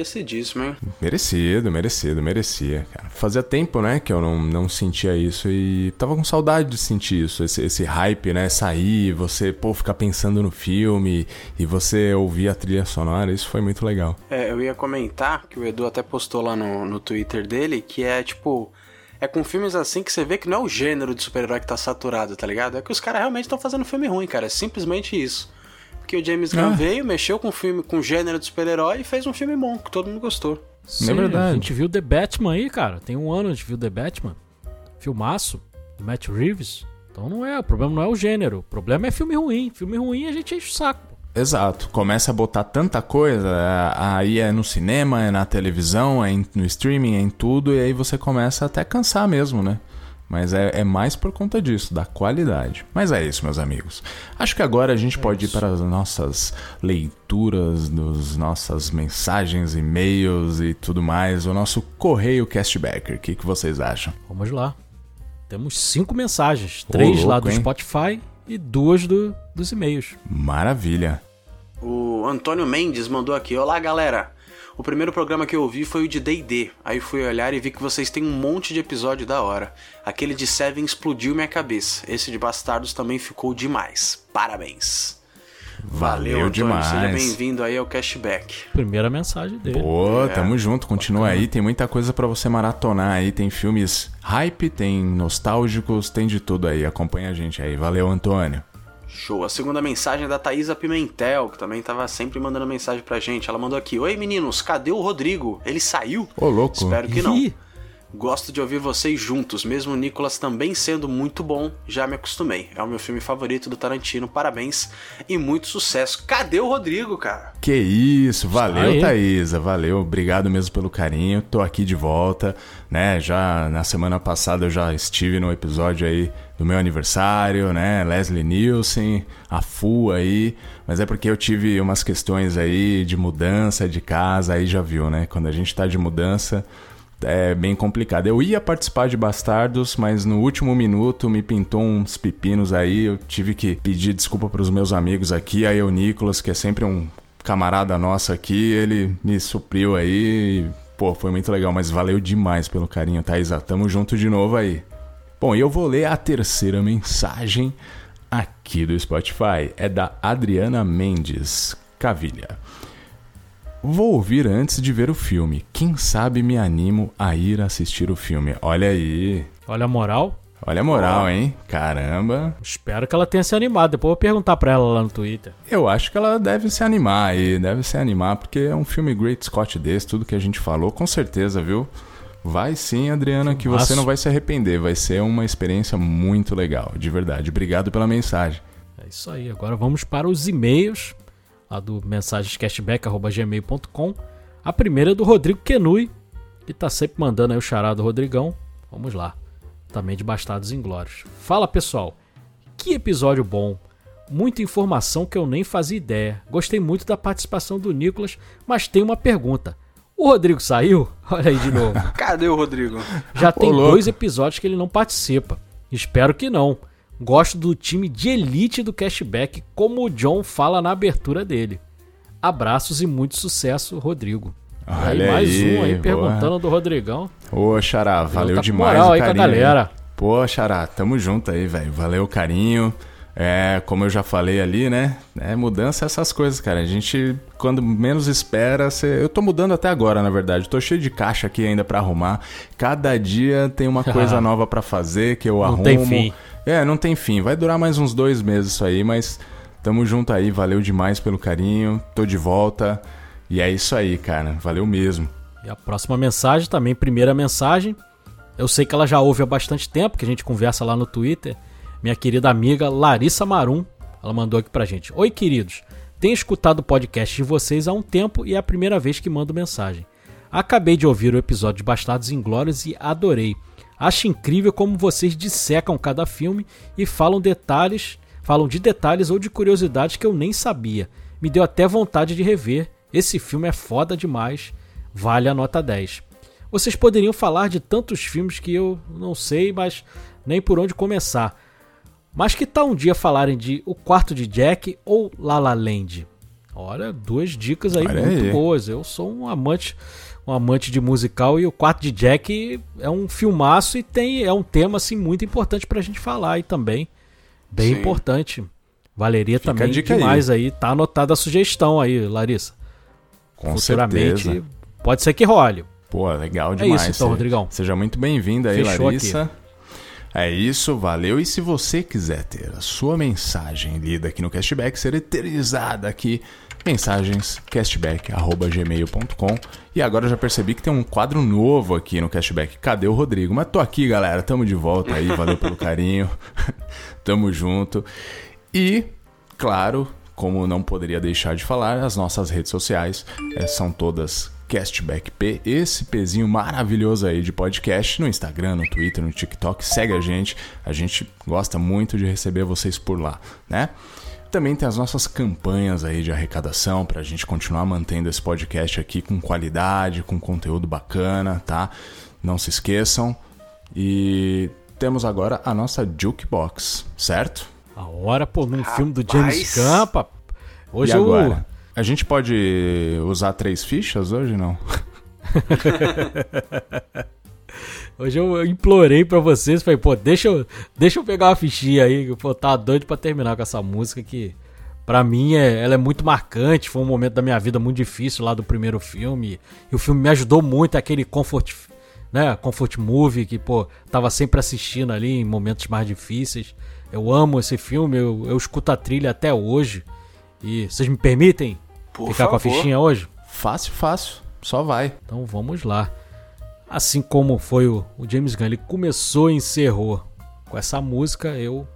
Merecidíssimo, hein? Merecido, merecido, merecia, cara. fazia tempo, né, que eu não, não sentia isso e tava com saudade de sentir isso, esse, esse hype, né, sair, você, pô, ficar pensando no filme e você ouvir a trilha sonora, isso foi muito legal. É, eu ia comentar que o Edu até postou lá no, no Twitter dele que é tipo. É com filmes assim que você vê que não é o gênero de super-herói que tá saturado, tá ligado? É que os caras realmente estão fazendo filme ruim, cara. É simplesmente isso. Porque o James Gunn Ah. veio, mexeu com filme com gênero de super-herói e fez um filme bom, que todo mundo gostou. Sim, verdade. A gente viu The Batman aí, cara. Tem um ano a gente viu The Batman. Filmaço, do Matt Reeves. Então não é, o problema não é o gênero. O problema é filme ruim. Filme ruim a gente enche o saco. Exato, começa a botar tanta coisa, é, aí é no cinema, é na televisão, é no streaming, é em tudo, e aí você começa até a cansar mesmo, né? Mas é, é mais por conta disso, da qualidade. Mas é isso, meus amigos. Acho que agora a gente pode ir para as nossas leituras, das nossas mensagens, e-mails e tudo mais, o nosso correio castbacker. O que, que vocês acham? Vamos lá. Temos cinco mensagens. Três lá louco, do hein? Spotify e duas do, dos e-mails. Maravilha. O Antônio Mendes mandou aqui: Olá, galera. O primeiro programa que eu ouvi foi o de D&D. Aí fui olhar e vi que vocês têm um monte de episódio da hora. Aquele de Seven explodiu minha cabeça. Esse de Bastardos também ficou demais. Parabéns. Valeu, Antônio. demais. Seja bem-vindo aí ao Cashback. Primeira mensagem dele. Pô, É. tamo junto, continua aí, tem muita coisa pra você maratonar aí, tem filmes hype, tem nostálgicos, tem de tudo aí, acompanha a gente aí, valeu Antônio. Show. A segunda mensagem é da Thaisa Pimentel, que também tava sempre mandando mensagem pra gente. Ela mandou aqui: Oi meninos, cadê o Rodrigo? Ele saiu? Ô, louco. Espero que não. Ih, Gosto de ouvir vocês juntos, mesmo o Nicolas também sendo muito bom, já me acostumei. É o meu filme favorito do Tarantino, parabéns e muito sucesso. Cadê o Rodrigo, cara? Que isso, valeu Aí. Thaisa, valeu, obrigado mesmo pelo carinho, tô aqui de volta, né, já na semana passada eu já estive no episódio aí do meu aniversário, né, Leslie Nielsen, a Fu aí, mas é porque eu tive umas questões aí de mudança de casa, aí já viu, né, quando a gente tá de mudança é bem complicado. Eu ia participar de Bastardos, mas no último minuto me pintou uns pepinos aí. Eu tive que pedir desculpa para os meus amigos aqui. Aí o Nicolas, que é sempre um camarada nosso aqui, ele me supriu aí. E, pô, foi muito legal, mas valeu demais pelo carinho, Thaisa. Tamo junto de novo aí. Bom, e eu vou ler a terceira mensagem aqui do Spotify. É da Adriana Mendes Cavilha. Vou ouvir antes de ver o filme. Quem sabe me animo a ir assistir o filme. Olha aí. olha a moral. Olha a moral, hein? Caramba. Espero que ela tenha se animado. Depois eu vou perguntar pra ela lá no Twitter. Eu acho que ela deve se animar aí. Deve se animar, porque é um filme Great Scott desse, tudo que a gente falou, com certeza, viu? Vai sim, Adriana, que você não vai se arrepender. Vai ser uma experiência muito legal, de verdade. Obrigado pela mensagem. É isso aí. Agora vamos para os e-mails. Lá do mensagenscashback.gmail.com. A primeira é do Rodrigo Kenui, que tá sempre mandando aí o chará do Rodrigão. Vamos lá. Também de Bastardos Inglórios. Fala pessoal. Que episódio bom. Muita informação que eu nem fazia ideia. Gostei muito da participação do Nicolas, mas tem uma pergunta. O Rodrigo saiu? Olha aí de novo. Cadê o Rodrigo? Já tem louco. dois episódios que ele não participa. Espero que não. Gosto do time de elite do cashback, como o John fala na abertura dele. Abraços e muito sucesso, Rodrigo. Olha aí, mais aí, um aí boa. perguntando do Rodrigão. Ô, Xará, valeu tá demais moral o aí com a carinho. galera. Pô, Xará, tamo junto aí, velho. Valeu o carinho. É, como eu já falei ali, né? É mudança essas coisas, cara. A gente, quando menos espera, cê... eu tô mudando até agora, na verdade. Tô cheio de caixa aqui ainda pra arrumar. Cada dia tem uma coisa nova pra fazer que eu Não arrumo. tem fim. É, não tem fim. Vai durar mais uns dois meses isso aí, mas tamo junto aí. Valeu demais pelo carinho. Tô de volta. E é isso aí, cara. Valeu mesmo. E a próxima mensagem, também primeira mensagem. Eu sei que ela já ouve há bastante tempo, que a gente conversa lá no Twitter. Minha querida amiga Larissa Marum, ela mandou aqui pra gente. Oi, queridos. Tenho escutado o podcast de vocês há um tempo e é a primeira vez que mando mensagem. Acabei de ouvir o episódio de Bastardos Inglórios e adorei. Acho incrível como vocês dissecam cada filme e falam detalhes, falam de detalhes ou de curiosidades que eu nem sabia. Me deu até vontade de rever. Esse filme é foda demais. Vale a nota 10. Vocês poderiam falar de tantos filmes que eu não sei, mas nem por onde começar. Mas que tal um dia falarem de O Quarto de Jack ou La La Land? Olha, duas dicas aí Olha muito aí. boas. Eu sou um amante um amante de musical e o Quarto de Jack é um filmaço e tem é um tema assim muito importante pra gente falar aí também. Bem Sim. importante. Valeria Fica a também demais aí. Tá anotada a sugestão aí, Larissa. Com Futuramente certeza. pode ser que role. Pô, legal É demais. isso então, Rodrigão. Seja muito bem-vindo aí, Fechou Larissa. É isso, valeu. E se você quiser ter a sua mensagem lida aqui no Cashback, ser eternizada aqui, mensagens cashback.gmail.com. E agora eu já percebi que tem um quadro novo aqui no Cashback. Cadê o Rodrigo? Mas tô aqui, galera. Tamo de volta aí. Valeu pelo carinho. Tamo junto. E, claro, como não poderia deixar de falar, as nossas redes sociais eh, são todas Castback P, esse pezinho maravilhoso aí de podcast no Instagram, no Twitter, no TikTok. Segue a gente, a gente gosta muito de receber vocês por lá, né? Também tem as nossas campanhas aí de arrecadação para a gente continuar mantendo esse podcast aqui com qualidade, com conteúdo bacana, tá? Não se esqueçam. E temos agora a nossa Jukebox, certo? A hora, pô, num filme do James pá. Hoje e eu. agora? A gente pode usar três fichas hoje, não? Hoje eu implorei pra vocês, falei, pô, deixa eu, deixa eu pegar uma fichinha aí, que pô, tá doido pra terminar com essa música que pra mim é, ela é muito marcante, foi um momento da minha vida muito difícil lá do primeiro filme, e o filme me ajudou muito, aquele comfort, né, comfort movie que, pô, tava sempre assistindo ali em momentos mais difíceis. Eu amo esse filme, eu, eu escuto a trilha até hoje. E vocês me permitem Por ficar com a favor. fichinha hoje? Fácil, fácil. Só vai. Então vamos lá. Assim como foi o, o James Gunn, ele começou e encerrou com essa música, eu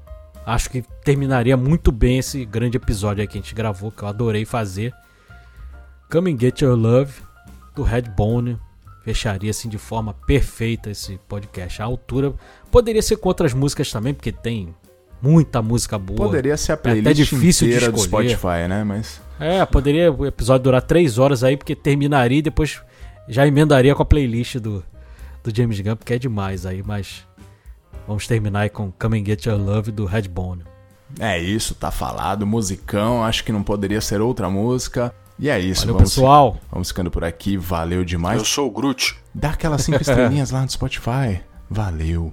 acho que terminaria muito bem esse grande episódio aí que a gente gravou, que eu adorei fazer. Come and Get Your Love, do Redbone, fecharia assim de forma perfeita esse podcast. A altura poderia ser com outras músicas também, porque tem muita música boa. Poderia ser a É até playlist difícil de inteira do escolher. Spotify, né? Mas É, poderia o episódio durar três horas aí, porque terminaria e depois já emendaria com a playlist do, do James Gunn, porque é demais aí, mas vamos terminar aí com Come and Get Your Love do Redbone. é isso, tá falado. Musicão, acho que não poderia ser outra música. E é isso, Valeu, vamos, pessoal. vamos ficando por aqui. Valeu demais. Eu sou o Groot. Dá aquelas cinco estrelinhas lá no Spotify. Valeu.